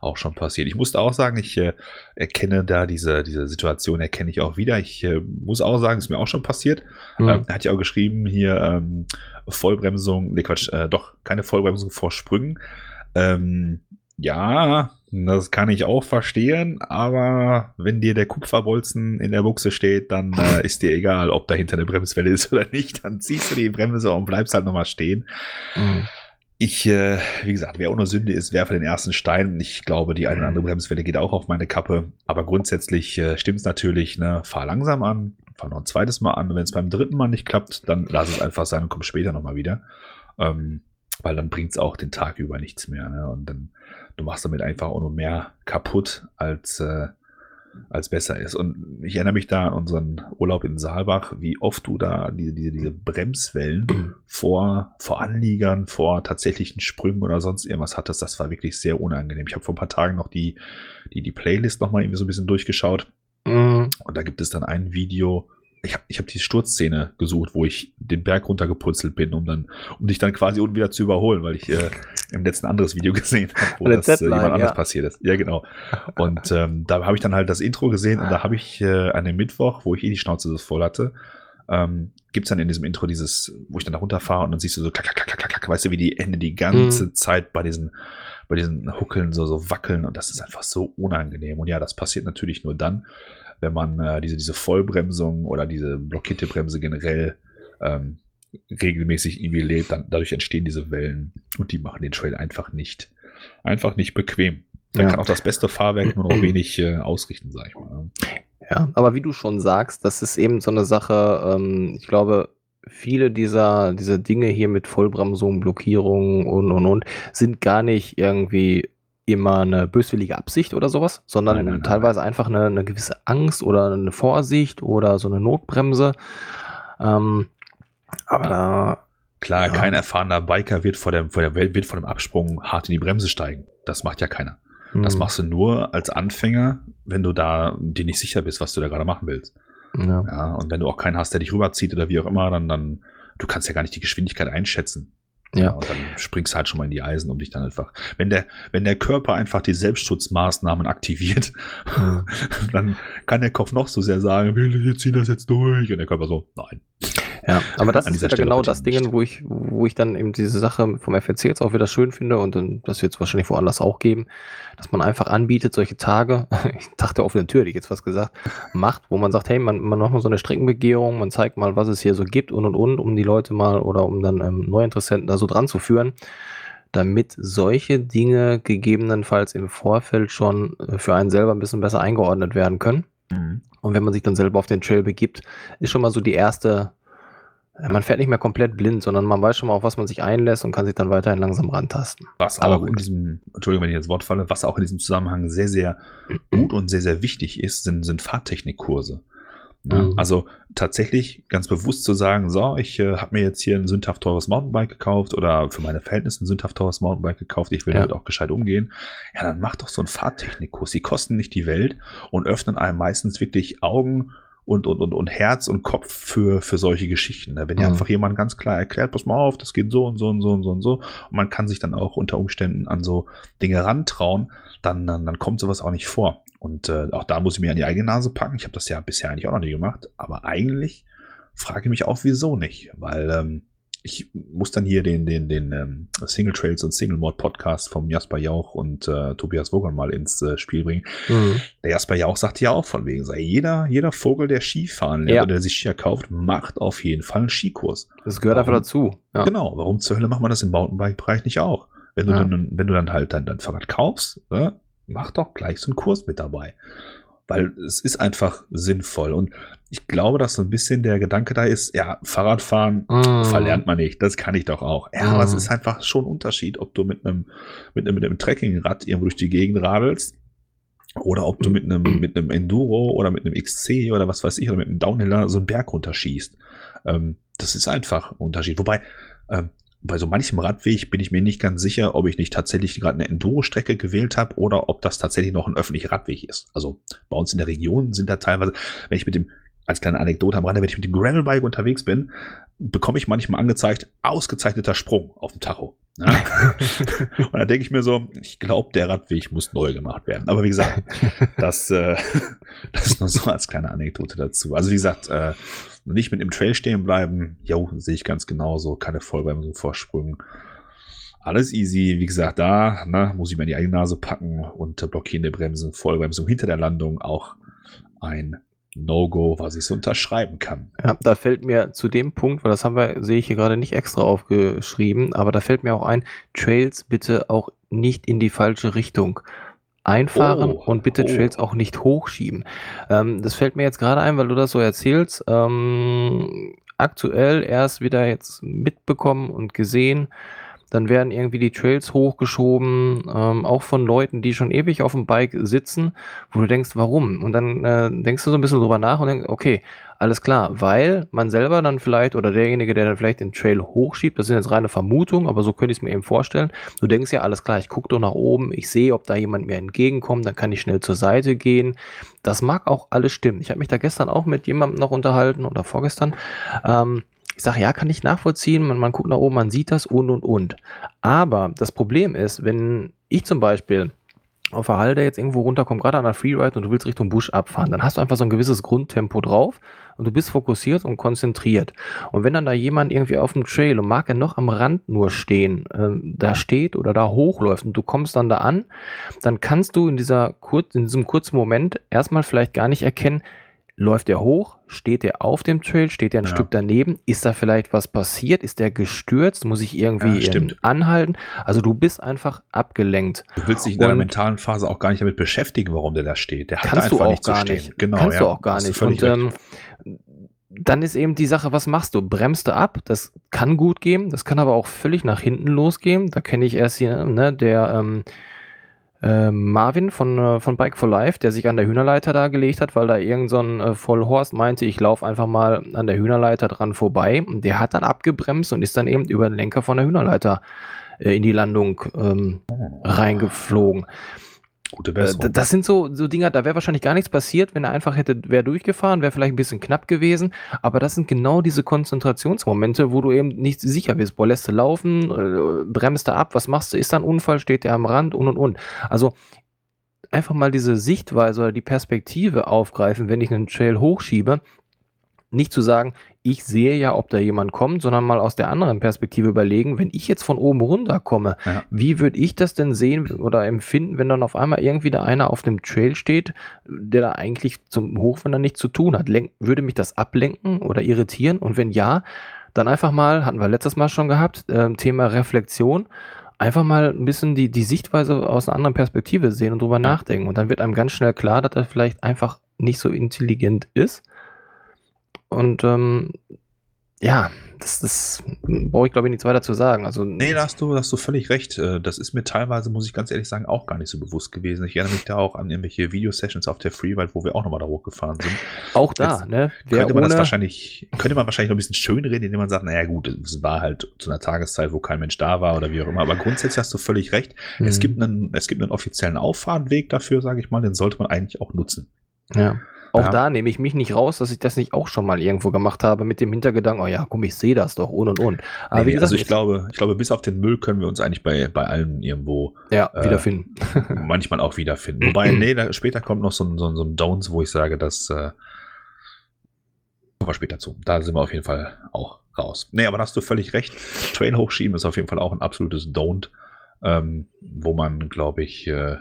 auch schon passiert. Ich musste auch sagen, ich äh, erkenne da diese, diese Situation, erkenne ich auch wieder. Ich äh, muss auch sagen, ist mir auch schon passiert. Mhm. Ähm, er hat ja auch geschrieben hier, ähm, Vollbremsung, ne Quatsch, äh, doch, keine Vollbremsung vor Sprüngen. Ähm, ja, das kann ich auch verstehen, aber wenn dir der Kupferbolzen in der Buchse steht, dann äh, <laughs> ist dir egal, ob dahinter eine Bremswelle ist oder nicht. Dann ziehst du die Bremse und bleibst halt nochmal stehen. Mhm. Ich, äh, wie gesagt, wer ohne Sünde ist, werfe den ersten Stein. Ich glaube, die eine oder andere Bremswelle geht auch auf meine Kappe. Aber grundsätzlich äh, stimmt es natürlich, ne? fahr langsam an, fahr noch ein zweites Mal an. Und wenn es beim dritten Mal nicht klappt, dann lass es einfach sein und komm später nochmal wieder. Ähm, weil dann bringt es auch den Tag über nichts mehr. Ne? Und dann, du machst damit einfach auch nur mehr kaputt, als, äh, als besser ist. Und ich erinnere mich da an unseren Urlaub in Saalbach, wie oft du da diese, diese, diese Bremswellen <clears throat> vor, vor Anliegern, vor tatsächlichen Sprüngen oder sonst irgendwas hattest. Das war wirklich sehr unangenehm. Ich habe vor ein paar Tagen noch die, die, die Playlist nochmal irgendwie so ein bisschen durchgeschaut. Mhm. Und da gibt es dann ein Video, ich habe ich hab die Sturzszene gesucht, wo ich den Berg runtergeputzelt bin, um dann, um dich dann quasi unten wieder zu überholen, weil ich äh, im letzten anderes Video <laughs> gesehen habe, wo das äh, jemand anders ja. passiert ist. Ja, genau. Und ähm, da habe ich dann halt das Intro gesehen und da habe ich äh, an dem Mittwoch, wo ich eh die Schnauze so voll hatte, ähm, gibt es dann in diesem Intro dieses, wo ich dann da runterfahre und dann siehst du so, klack, klack, klack, klack, klack, weißt du, wie die Hände die ganze mhm. Zeit bei diesen, bei diesen Huckeln so, so wackeln und das ist einfach so unangenehm. Und ja, das passiert natürlich nur dann, wenn man äh, diese, diese Vollbremsung oder diese blockierte Bremse generell ähm, regelmäßig irgendwie lebt, dann dadurch entstehen diese Wellen und die machen den Trail einfach nicht, einfach nicht bequem. Dann ja. kann auch das beste Fahrwerk nur noch <clears throat> wenig äh, ausrichten, sag ich mal. Ja, aber wie du schon sagst, das ist eben so eine Sache, ähm, ich glaube, viele dieser, dieser Dinge hier mit Vollbremsung, Blockierung und und und sind gar nicht irgendwie immer eine böswillige Absicht oder sowas, sondern nein, nein, teilweise nein. einfach eine, eine, gewisse Angst oder eine Vorsicht oder so eine Notbremse. Ähm, aber da. Klar, ja. kein erfahrener Biker wird vor, dem, vor der Welt, wird vor dem Absprung hart in die Bremse steigen. Das macht ja keiner. Das hm. machst du nur als Anfänger, wenn du da dir nicht sicher bist, was du da gerade machen willst. Ja. ja. Und wenn du auch keinen hast, der dich rüberzieht oder wie auch immer, dann, dann, du kannst ja gar nicht die Geschwindigkeit einschätzen. Ja. ja. Und dann springst du halt schon mal in die Eisen, um dich dann einfach, wenn der, wenn der Körper einfach die Selbstschutzmaßnahmen aktiviert, ja. <laughs> dann kann der Kopf noch so sehr sagen, wir ziehen das jetzt durch. Und der Körper so, nein. Ja, aber das ist ja genau das Ding, wo ich, wo ich dann eben diese Sache vom FLC jetzt auch wieder schön finde und dann, das wird es wahrscheinlich woanders auch geben, dass man einfach anbietet, solche Tage, <laughs> ich dachte auf der Tür, ich jetzt was gesagt, macht, wo man sagt, hey, man, man macht mal so eine Streckenbegehung, man zeigt mal, was es hier so gibt und und und, um die Leute mal oder um dann ähm, Neuinteressenten da so dran zu führen damit solche Dinge gegebenenfalls im Vorfeld schon äh, für einen selber ein bisschen besser eingeordnet werden können. Mhm. Und wenn man sich dann selber auf den Trail begibt, ist schon mal so die erste man fährt nicht mehr komplett blind, sondern man weiß schon mal, auf was man sich einlässt und kann sich dann weiterhin langsam rantasten. Was Aber auch gut. in diesem, Entschuldigung, wenn ich jetzt Wort falle, was auch in diesem Zusammenhang sehr, sehr gut und sehr, sehr wichtig ist, sind, sind Fahrtechnikkurse. Ja, ne? mhm. Also tatsächlich ganz bewusst zu sagen, so, ich äh, habe mir jetzt hier ein sündhaft teures Mountainbike gekauft oder für meine Verhältnisse ein sündhaft teures Mountainbike gekauft, ich will ja. damit auch gescheit umgehen. Ja, dann mach doch so einen Fahrtechnikkurs. Die kosten nicht die Welt und öffnen einem meistens wirklich Augen und, und, und, und Herz und Kopf für, für solche Geschichten. Ne? Wenn mhm. einfach jemand ganz klar erklärt, pass mal auf, das geht so und so und so und so und so. Und man kann sich dann auch unter Umständen an so Dinge rantrauen, dann, dann, dann kommt sowas auch nicht vor. Und äh, auch da muss ich mir an die eigene Nase packen. Ich habe das ja bisher eigentlich auch noch nie gemacht, aber eigentlich frage ich mich auch, wieso nicht. Weil ähm, ich muss dann hier den, den, den ähm, Single Trails und Single Mod Podcast vom Jasper Jauch und äh, Tobias Wogan mal ins äh, Spiel bringen. Mhm. Der Jasper Jauch sagt ja auch von wegen, sei jeder, jeder Vogel, der Skifahren lernt ja. oder der sich Skier kauft, macht auf jeden Fall einen Skikurs. Das gehört warum, einfach dazu. Ja. Genau. Warum zur Hölle macht man das im Mountainbike-Bereich nicht auch? Wenn du, ja. dann, wenn du dann halt dein, dein Fahrrad kaufst, ne, mach doch gleich so einen Kurs mit dabei weil es ist einfach sinnvoll. Und ich glaube, dass so ein bisschen der Gedanke da ist, ja, Fahrradfahren mm. verlernt man nicht, das kann ich doch auch. Ja, mm. aber es ist einfach schon ein Unterschied, ob du mit einem, mit einem, mit einem Trekkingrad irgendwo durch die Gegend radelst oder ob du mit einem, <clears throat> mit einem Enduro oder mit einem XC oder was weiß ich, oder mit einem Downhiller so einen Berg runterschießt. Ähm, das ist einfach ein Unterschied. Wobei, ähm, bei so manchem Radweg bin ich mir nicht ganz sicher, ob ich nicht tatsächlich gerade eine Enduro-Strecke gewählt habe oder ob das tatsächlich noch ein öffentlicher Radweg ist. Also bei uns in der Region sind da teilweise, wenn ich mit dem, als kleine Anekdote am Rande, wenn ich mit dem Gravelbike unterwegs bin, bekomme ich manchmal angezeigt, ausgezeichneter Sprung auf dem Tacho. Ja? <laughs> Und da denke ich mir so, ich glaube, der Radweg muss neu gemacht werden. Aber wie gesagt, <laughs> das, äh, <laughs> das ist nur so als kleine Anekdote dazu. Also wie gesagt, äh, nicht mit im Trail stehen bleiben. Jo, sehe ich ganz genauso. Keine Vollbremsung, Vorsprüngen. Alles easy. Wie gesagt, da ne, muss ich mir in die eigene Nase packen und blockierende Bremsen, Vollbremsung hinter der Landung auch ein No-Go, was ich so unterschreiben kann. Ja, da fällt mir zu dem Punkt, weil das haben wir, sehe ich hier gerade nicht extra aufgeschrieben, aber da fällt mir auch ein, Trails bitte auch nicht in die falsche Richtung einfahren oh, und bitte oh. Trails auch nicht hochschieben. Ähm, das fällt mir jetzt gerade ein, weil du das so erzählst. Ähm, aktuell erst wieder jetzt mitbekommen und gesehen, dann werden irgendwie die Trails hochgeschoben, ähm, auch von Leuten, die schon ewig auf dem Bike sitzen, wo du denkst, warum? Und dann äh, denkst du so ein bisschen drüber nach und denkst, okay, alles klar, weil man selber dann vielleicht oder derjenige, der dann vielleicht den Trail hochschiebt, das sind jetzt reine Vermutungen, aber so könnte ich es mir eben vorstellen. Du denkst ja, alles klar, ich gucke doch nach oben, ich sehe, ob da jemand mir entgegenkommt, dann kann ich schnell zur Seite gehen. Das mag auch alles stimmen. Ich habe mich da gestern auch mit jemandem noch unterhalten oder vorgestern. Ähm, ich sage, ja, kann ich nachvollziehen. Man, man guckt nach oben, man sieht das und und und. Aber das Problem ist, wenn ich zum Beispiel auf der Halde jetzt irgendwo runterkommt, gerade an der Freeride und du willst Richtung Busch abfahren, dann hast du einfach so ein gewisses Grundtempo drauf und du bist fokussiert und konzentriert. Und wenn dann da jemand irgendwie auf dem Trail und mag er noch am Rand nur stehen, äh, da steht oder da hochläuft und du kommst dann da an, dann kannst du in dieser kurz, in diesem kurzen Moment erstmal vielleicht gar nicht erkennen, läuft er hoch, steht er auf dem Trail, steht er ein ja. Stück daneben, ist da vielleicht was passiert, ist der gestürzt, muss ich irgendwie ja, anhalten? Also du bist einfach abgelenkt. Du willst dich in deiner mentalen Phase auch gar nicht damit beschäftigen, warum der da steht. Der kannst du auch nicht gar nicht. Genau, kannst ja, du auch gar nicht. Und ähm, dann ist eben die Sache, was machst du? Bremst du ab? Das kann gut gehen, das kann aber auch völlig nach hinten losgehen. Da kenne ich erst hier, ne, der ähm, äh, Marvin von, äh, von Bike for Life, der sich an der Hühnerleiter da gelegt hat, weil da irgend so ein äh, Vollhorst meinte, ich laufe einfach mal an der Hühnerleiter dran vorbei. Und der hat dann abgebremst und ist dann eben über den Lenker von der Hühnerleiter äh, in die Landung ähm, oh. reingeflogen. Gute Besserung. Äh, das sind so, so Dinger, da wäre wahrscheinlich gar nichts passiert, wenn er einfach hätte, wäre durchgefahren, wäre vielleicht ein bisschen knapp gewesen. Aber das sind genau diese Konzentrationsmomente, wo du eben nicht sicher bist. Boah, lässt du laufen, äh, bremst du ab, was machst du? Ist da ein Unfall, steht der am Rand und und und. Also einfach mal diese Sichtweise oder die Perspektive aufgreifen, wenn ich einen Trail hochschiebe. Nicht zu sagen, ich sehe ja, ob da jemand kommt, sondern mal aus der anderen Perspektive überlegen, wenn ich jetzt von oben runter komme, ja. wie würde ich das denn sehen oder empfinden, wenn dann auf einmal irgendwie da einer auf dem Trail steht, der da eigentlich zum Hochwandern nichts zu tun hat? Lenk, würde mich das ablenken oder irritieren? Und wenn ja, dann einfach mal, hatten wir letztes Mal schon gehabt, äh, Thema Reflexion, einfach mal ein bisschen die, die Sichtweise aus einer anderen Perspektive sehen und drüber nachdenken. Und dann wird einem ganz schnell klar, dass er vielleicht einfach nicht so intelligent ist und ähm, ja, das, das brauche ich glaube ich nichts weiter zu sagen. Also, nee, da hast, du, da hast du völlig recht. Äh, das ist mir teilweise, muss ich ganz ehrlich sagen, auch gar nicht so bewusst gewesen. Ich erinnere mich da auch an irgendwelche Video-Sessions auf der Freeride, wo wir auch nochmal da hochgefahren sind. Auch da, Jetzt ne? Wer könnte man das wahrscheinlich, könnte man wahrscheinlich noch ein bisschen schön reden, indem man sagt, naja gut, es war halt zu einer Tageszeit, wo kein Mensch da war oder wie auch immer. Aber grundsätzlich hast du völlig recht. Mhm. Es, gibt einen, es gibt einen offiziellen Auffahrtweg dafür, sage ich mal, den sollte man eigentlich auch nutzen. Ja. Auch ja. da nehme ich mich nicht raus, dass ich das nicht auch schon mal irgendwo gemacht habe mit dem Hintergedanken, oh ja, komm, ich sehe das doch und und und. Aber nee, wie gesagt, also ich glaube, ich glaube, bis auf den Müll können wir uns eigentlich bei, bei allen irgendwo ja, äh, wiederfinden. <laughs> manchmal auch wiederfinden. Wobei, nee, da, später kommt noch so ein, so, ein, so ein Don'ts, wo ich sage, dass äh, kommen wir später zu. Da sind wir auf jeden Fall auch raus. Nee, aber da hast du völlig recht. Trail hochschieben ist auf jeden Fall auch ein absolutes Don't, ähm, wo man, glaube ich, äh,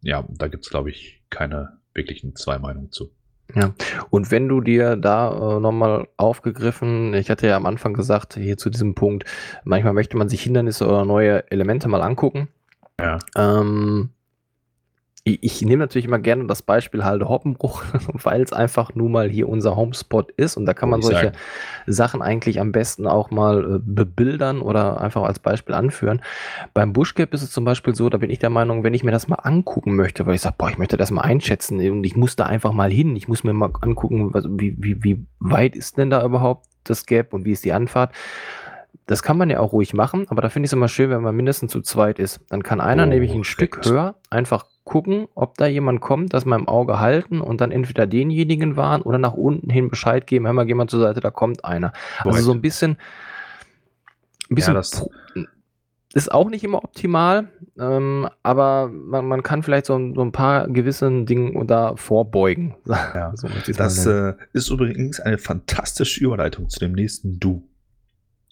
ja, da gibt es, glaube ich, keine wirklichen zwei Meinungen zu. Ja, und wenn du dir da äh, nochmal aufgegriffen, ich hatte ja am Anfang gesagt, hier zu diesem Punkt, manchmal möchte man sich Hindernisse oder neue Elemente mal angucken. Ja. Ähm, ich, ich nehme natürlich immer gerne das Beispiel Halde Hoppenbruch, <laughs> weil es einfach nur mal hier unser Homespot ist und da kann man solche sagen. Sachen eigentlich am besten auch mal äh, bebildern oder einfach als Beispiel anführen. Beim Bushcap ist es zum Beispiel so, da bin ich der Meinung, wenn ich mir das mal angucken möchte, weil ich sage, boah, ich möchte das mal einschätzen und ich muss da einfach mal hin, ich muss mir mal angucken, wie, wie, wie weit ist denn da überhaupt das Gap und wie ist die Anfahrt. Das kann man ja auch ruhig machen, aber da finde ich es immer schön, wenn man mindestens zu zweit ist. Dann kann einer oh, nämlich ein Stück höher einfach gucken, ob da jemand kommt, das mal im Auge halten und dann entweder denjenigen warnen oder nach unten hin Bescheid geben, hör mal, geh mal zur Seite, da kommt einer. Korrekt. Also so ein bisschen, ein bisschen ja, das ist auch nicht immer optimal, ähm, aber man, man, kann vielleicht so, so, ein paar gewissen Dingen da vorbeugen. <laughs> Ja, so das äh, ist übrigens eine fantastische Überleitung zu dem nächsten Du.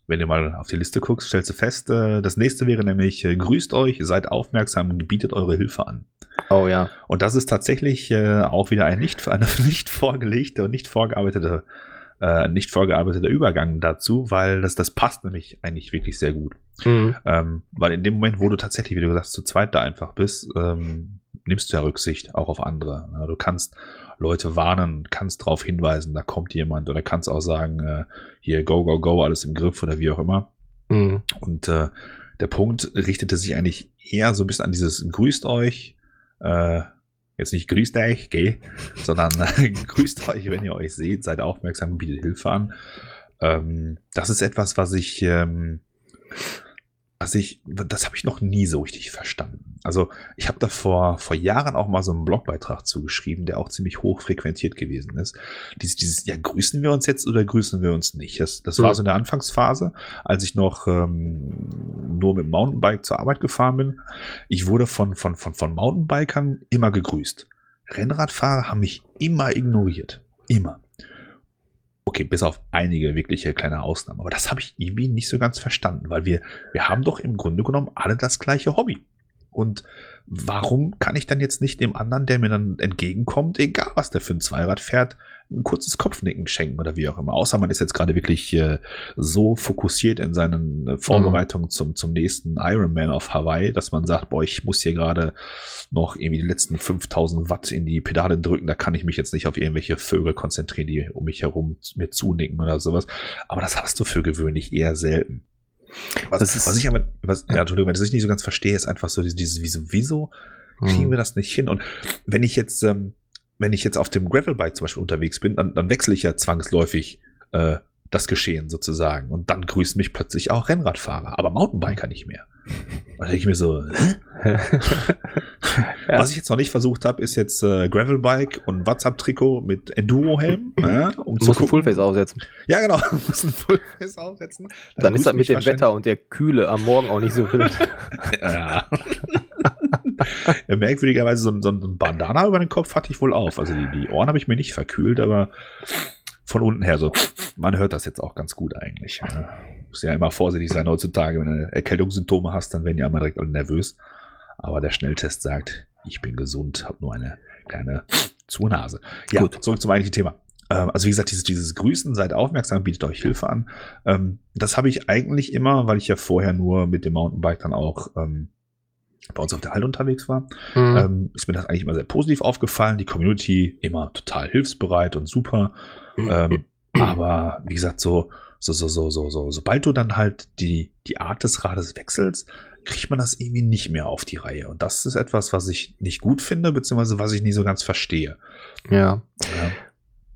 Wenn du mal auf die Liste guckst, stellst du fest, äh, das nächste wäre nämlich, äh, grüßt euch, seid aufmerksam und bietet eure Hilfe an. Oh ja. Und das ist tatsächlich äh, auch wieder ein nicht, <laughs> eine nicht vorgelegte und nicht vorgearbeitete, nicht vorgearbeiteter Übergang dazu, weil das, das passt nämlich eigentlich wirklich sehr gut. Mhm. Ähm, weil in dem Moment, wo du tatsächlich, wie du gesagt hast, zu zweit da einfach bist, ähm, nimmst du ja Rücksicht auch auf andere. Du kannst Leute warnen, kannst darauf hinweisen, da kommt jemand oder kannst auch sagen, äh, hier go, go, go, alles im Griff oder wie auch immer. Mhm. Und äh, der Punkt richtete sich eigentlich eher so ein bisschen an dieses Grüßt euch, äh, jetzt nicht grüßt euch, geh, <laughs> sondern <laughs> grüßt euch, wenn ihr euch seht, seid aufmerksam, bietet Hilfe an. Ähm, das ist etwas, was ich ähm, was ich, das habe ich noch nie so richtig verstanden. Also ich habe da vor, vor Jahren auch mal so einen Blogbeitrag zugeschrieben, der auch ziemlich hoch frequentiert gewesen ist. Dieses, dieses ja, grüßen wir uns jetzt oder grüßen wir uns nicht? Das, das war mhm. so in der Anfangsphase, als ich noch ähm, nur mit dem Mountainbike zur Arbeit gefahren bin. Ich wurde von, von, von, von Mountainbikern immer gegrüßt. Rennradfahrer haben mich immer ignoriert. Immer. Okay, bis auf einige wirkliche kleine Ausnahmen. Aber das habe ich irgendwie nicht so ganz verstanden, weil wir, wir haben doch im Grunde genommen alle das gleiche Hobby. Und warum kann ich dann jetzt nicht dem anderen, der mir dann entgegenkommt, egal was der für ein Zweirad fährt, ein kurzes Kopfnicken schenken oder wie auch immer. Außer man ist jetzt gerade wirklich äh, so fokussiert in seinen äh, Vorbereitungen mhm. zum, zum nächsten Ironman auf Hawaii, dass man sagt, boah, ich muss hier gerade noch irgendwie die letzten 5000 Watt in die Pedale drücken, da kann ich mich jetzt nicht auf irgendwelche Vögel konzentrieren, die um mich herum mir zunicken oder sowas. Aber das hast du für gewöhnlich eher selten. Was, ist, was ich aber, was, ja, Entschuldigung, was ich nicht so ganz verstehe, ist einfach so dieses, wieso, wieso kriegen hm. wir das nicht hin? Und wenn ich jetzt, ähm, wenn ich jetzt auf dem Gravelbike zum Beispiel unterwegs bin, dann, dann wechsle ich ja zwangsläufig äh, das Geschehen sozusagen. Und dann grüßen mich plötzlich auch Rennradfahrer, aber Mountainbiker nicht mehr. Da denke ich mir so, ja. was ich jetzt noch nicht versucht habe, ist jetzt äh, Gravelbike und WhatsApp-Trikot mit Enduro-Helm. Ja, um du musst ein Fullface aufsetzen. Ja, genau. <laughs> Du musst ein Fullface aufsetzen. Dann, dann ist das mit dem Wetter und der Kühle am Morgen auch nicht so wild. <laughs> ja. ja, merkwürdigerweise so ein, so ein Bandana über den Kopf hatte ich wohl auf. Also die, die Ohren habe ich mir nicht verkühlt, aber von unten her so. Man hört das jetzt auch ganz gut eigentlich. Ja. Muss ja immer vorsichtig sein heutzutage, wenn du Erkältungssymptome hast, dann werden ja immer direkt alle nervös. Aber der Schnelltest sagt, ich bin gesund, habe nur eine kleine Zunase. Ja, Gut. zurück zum eigentlichen Thema. Ähm, also wie gesagt, dieses, dieses Grüßen, seid aufmerksam, bietet euch Hilfe an. Ähm, das habe ich eigentlich immer, weil ich ja vorher nur mit dem Mountainbike dann auch ähm, bei uns auf der Halle unterwegs war, mhm. ähm, ist mir das eigentlich immer sehr positiv aufgefallen. Die Community immer total hilfsbereit und super. Mhm. Ähm, aber wie gesagt, so, so, so, so, so, so, sobald du dann halt die, die Art des Rades wechselst, kriegt man das irgendwie nicht mehr auf die Reihe. Und das ist etwas, was ich nicht gut finde, beziehungsweise was ich nie so ganz verstehe. Ja. ja.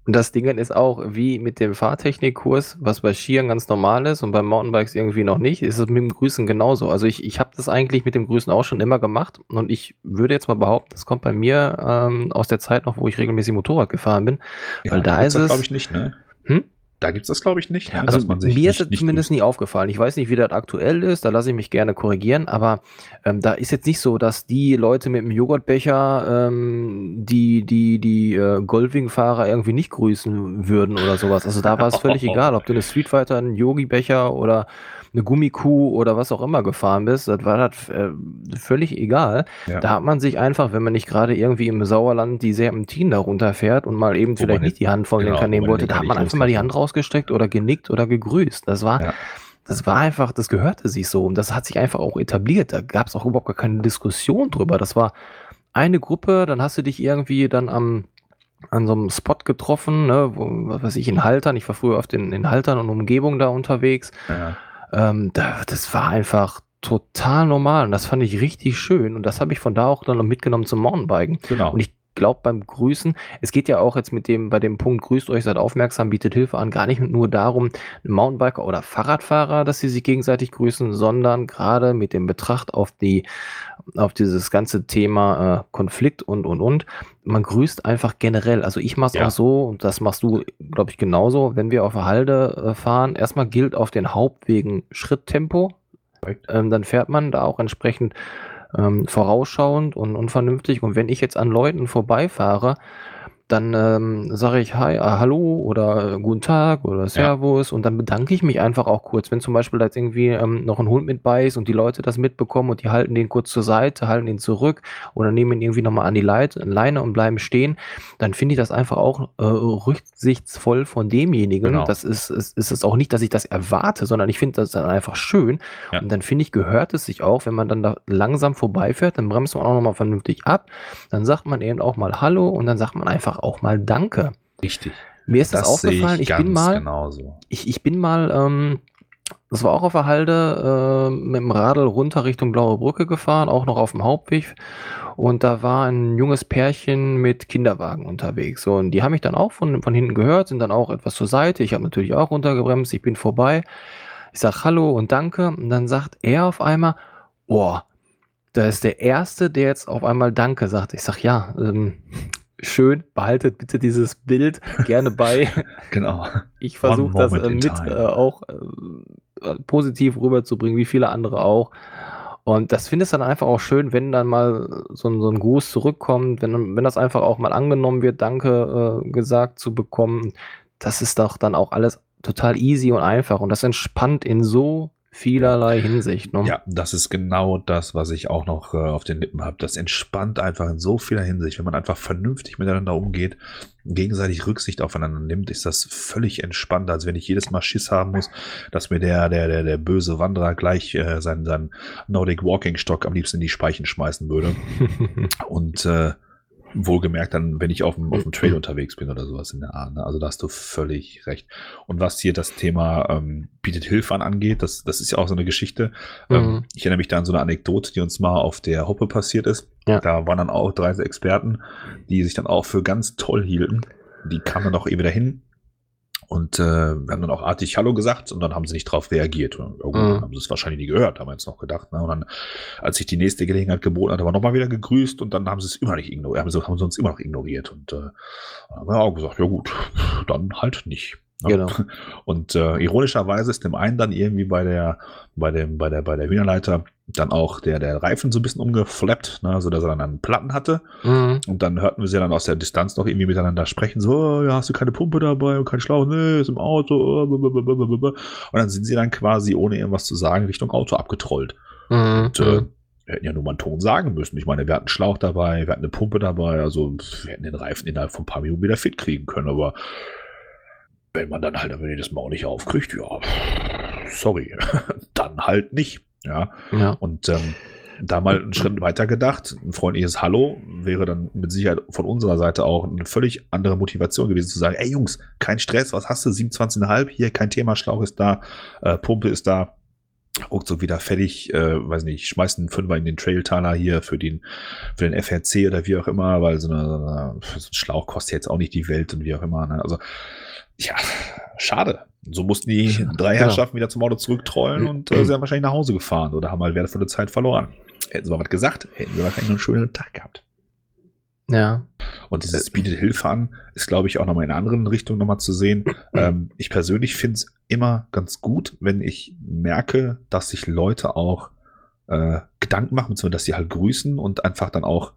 Und das Ding ist auch wie mit dem Fahrtechnikkurs, was bei Skiern ganz normal ist und bei Mountainbikes irgendwie noch nicht, ist es mit dem Grüßen genauso. Also ich, ich habe das eigentlich mit dem Grüßen auch schon immer gemacht und ich würde jetzt mal behaupten, das kommt bei mir ähm, aus der Zeit noch, wo ich regelmäßig Motorrad gefahren bin. Ja, weil da ist es. glaube ich nicht, ne? Hm? Da gibt es das, glaube ich, nicht. Ne? Also mir ist es zumindest nie aufgefallen. Ich weiß nicht, wie das aktuell ist, da lasse ich mich gerne korrigieren, aber ähm, da ist jetzt nicht so, dass die Leute mit dem Joghurtbecher ähm, die, die, die äh, Goldwing-Fahrer irgendwie nicht grüßen würden oder sowas. Also da war es völlig <laughs> egal, ob du eine Streetfighter, einen Yogi-Becher oder eine Gummikuh oder was auch immer gefahren bist, das war das äh, völlig egal. Ja. Da hat man sich einfach, wenn man nicht gerade irgendwie im Sauerland die Serpentinen da runterfährt und mal eben wo vielleicht nicht die Hand von genau, den nehmen wollte, da hat man einfach mal die Hand rausgestreckt oder genickt oder gegrüßt. Das war, ja. das war einfach, das gehörte sich so und das hat sich einfach auch etabliert. Da gab es auch überhaupt gar keine Diskussion drüber. Das war eine Gruppe, dann hast du dich irgendwie dann am an so einem Spot getroffen, ne, wo, was weiß ich, in Haltern. Ich war früher auf den in Haltern und Umgebung da unterwegs. Ja. Ähm, da, das war einfach total normal und das fand ich richtig schön und das habe ich von da auch dann noch mitgenommen zum Mountainbiken. Genau. Und ich glaube beim Grüßen, es geht ja auch jetzt mit dem, bei dem Punkt, grüßt euch, seid aufmerksam, bietet Hilfe an, gar nicht nur darum, Mountainbiker oder Fahrradfahrer, dass sie sich gegenseitig grüßen, sondern gerade mit dem Betracht auf die, auf dieses ganze Thema äh, Konflikt und, und, und. Man grüßt einfach generell. Also ich mache es ja. auch so, und das machst du, glaube ich, genauso, wenn wir auf der Halde äh, fahren, erstmal gilt auf den Hauptwegen Schritttempo. Ähm, dann fährt man da auch entsprechend ähm, vorausschauend und, und vernünftig. Und wenn ich jetzt an Leuten vorbeifahre, dann ähm, sage ich Hi, äh, Hallo oder äh, Guten Tag oder Servus ja. und dann bedanke ich mich einfach auch kurz. Wenn zum Beispiel da jetzt irgendwie ähm, noch ein Hund mit bei ist und die Leute das mitbekommen und die halten den kurz zur Seite, halten ihn zurück oder nehmen ihn irgendwie nochmal an die Leit Leine und bleiben stehen, dann finde ich das einfach auch äh, rücksichtsvoll von demjenigen. Genau. Das ist, ist, ist es auch nicht, dass ich das erwarte, sondern ich finde das dann einfach schön. Ja. Und dann finde ich, gehört es sich auch, wenn man dann da langsam vorbeifährt, dann bremst man auch nochmal vernünftig ab. Dann sagt man eben auch mal Hallo und dann sagt man einfach auch mal Danke. Richtig. Mir ist das, das aufgefallen, ich, ich bin mal, genauso. ich, ich bin mal, ähm, das war auch auf der Halde, äh, mit dem Radl runter Richtung Blaue Brücke gefahren, auch noch auf dem Hauptweg. Und da war ein junges Pärchen mit Kinderwagen unterwegs. So, und die haben mich dann auch von, von hinten gehört, sind dann auch etwas zur Seite. Ich habe natürlich auch runtergebremst, ich bin vorbei. Ich sag Hallo und danke. Und dann sagt er auf einmal, boah, da ist der Erste, der jetzt auf einmal Danke sagt. Ich sag, ja, ähm, schön, behaltet bitte dieses Bild gerne bei. <laughs> genau. Ich versuche das äh, mit äh, auch äh, positiv rüberzubringen, wie viele andere auch. Und das finde ich dann einfach auch schön, wenn dann mal so ein, so ein Gruß zurückkommt, wenn, wenn das einfach auch mal angenommen wird, Danke äh, gesagt zu bekommen. Das ist doch dann auch alles total easy und einfach und das entspannt in so vielerlei Hinsicht. Ne? Ja, das ist genau das, was ich auch noch äh, auf den Lippen habe. Das entspannt einfach in so vieler Hinsicht. Wenn man einfach vernünftig miteinander umgeht, gegenseitig Rücksicht aufeinander nimmt, ist das völlig entspannter, als wenn ich jedes Mal Schiss haben muss, dass mir der, der, der, der böse Wanderer gleich äh, seinen, seinen Nordic Walking Stock am liebsten in die Speichen schmeißen würde. <laughs> Und äh, Wohlgemerkt dann, wenn ich auf dem, auf dem Trail unterwegs bin oder sowas in der Art. Ne? Also da hast du völlig recht. Und was hier das Thema ähm, bietet Hilfe an angeht, das, das ist ja auch so eine Geschichte. Ähm, mhm. Ähm, ich erinnere mich da an so eine Anekdote, die uns mal auf der Hoppe passiert ist. Ja. Da waren dann auch drei Experten, die sich dann auch für ganz toll hielten. Die kamen dann auch eben dahin und äh, wir haben dann auch artig Hallo gesagt und dann haben sie nicht drauf reagiert. Und, oh, mhm. haben sie es wahrscheinlich nie gehört, haben wir jetzt noch gedacht. Ne? Und dann, als sich die nächste Gelegenheit geboten hat, haben wir nochmal wieder gegrüßt und dann haben sie es immer nicht ignoriert, haben sie, haben sie uns immer noch ignoriert. Und äh, haben wir auch gesagt, ja gut, <laughs> dann halt nicht. Ne? Genau. <laughs> Und äh, ironischerweise ist dem einen dann irgendwie bei der, bei dem, bei der, bei der Hühnerleiter dann auch der, der Reifen so ein bisschen umgeflappt, ne, so dass er dann einen Platten hatte. Mhm. Und dann hörten wir sie dann aus der Distanz noch irgendwie miteinander sprechen, so, oh, ja, hast du keine Pumpe dabei und kein Schlauch? Nee, ist im Auto. Oh, und dann sind sie dann quasi, ohne irgendwas zu sagen, Richtung Auto abgetrollt. Mhm. Und äh, wir hätten ja nur mal einen Ton sagen müssen. Ich meine, wir hatten einen Schlauch dabei, wir hatten eine Pumpe dabei, also wir hätten den Reifen innerhalb von ein paar Minuten wieder fit kriegen können, aber wenn man dann halt aber jedes Mal auch nicht aufkriegt, ja, sorry, <laughs> dann halt nicht. Ja. ja. Und ähm, da mal einen Schritt weiter gedacht, ein freundliches Hallo wäre dann mit Sicherheit von unserer Seite auch eine völlig andere Motivation gewesen zu sagen, ey Jungs, kein Stress, was hast du, 27,5, hier kein Thema, Schlauch ist da, äh, Pumpe ist da, ruckzuck wieder fertig, äh, weiß nicht, schmeißen einen Fünfer in den Trailtaler hier für den, für den FRC oder wie auch immer, weil so, so, eine, so ein Schlauch kostet jetzt auch nicht die Welt und wie auch immer. Ne? Also ja, schade. So mussten die drei genau. Herrschaften wieder zum Auto zurücktrollen und äh, sind wahrscheinlich nach Hause gefahren oder haben mal wertvolle Zeit verloren. Hätten sie mal was gesagt, hätten sie wahrscheinlich einen schönen Tag gehabt. Ja. Und dieses bietet Hilfe an, ist, glaube ich, auch nochmal in einer anderen Richtung nochmal zu sehen. <clears throat> Ähm, ich persönlich finde es immer ganz gut, wenn ich merke, dass sich Leute auch äh, Gedanken machen, beziehungsweise dass sie halt grüßen und einfach dann auch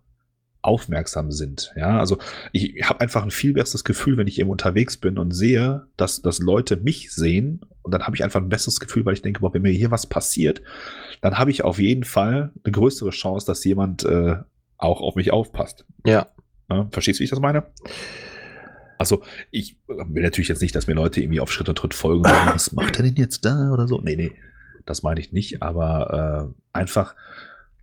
aufmerksam sind. Ja, also ich habe einfach ein viel besseres Gefühl, wenn ich eben unterwegs bin und sehe, dass, dass Leute mich sehen und dann habe ich einfach ein besseres Gefühl, weil ich denke, boah, wenn mir hier was passiert, dann habe ich auf jeden Fall eine größere Chance, dass jemand äh, auch auf mich aufpasst. Ja. ja. Verstehst du, wie ich das meine? Also, ich will natürlich jetzt nicht, dass mir Leute irgendwie auf Schritt und Tritt folgen, <laughs> was macht er denn jetzt da oder so? Nee, nee, das meine ich nicht, aber äh, einfach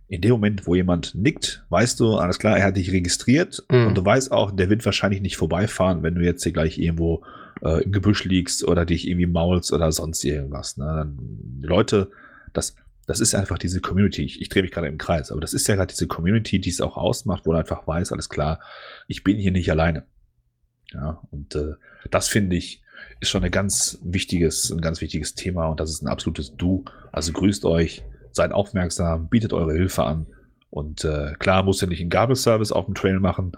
in dem Moment, wo jemand nickt, weißt du, alles klar, er hat dich registriert mhm. und du weißt auch, der wird wahrscheinlich nicht vorbeifahren, wenn du jetzt hier gleich irgendwo äh, im Gebüsch liegst oder dich irgendwie maulst oder sonst irgendwas. Ne? Dann, Leute, das, das ist einfach diese Community. Ich, ich drehe mich gerade im Kreis, aber das ist ja gerade diese Community, die es auch ausmacht, wo du einfach weiß, alles klar, ich bin hier nicht alleine. Ja, und äh, das finde ich, ist schon ein ganz wichtiges, ein ganz wichtiges Thema und das ist ein absolutes Du. Also grüßt euch, seid aufmerksam, bietet eure Hilfe an. Und äh, klar, muss ihr nicht einen Gabelservice auf dem Trail machen.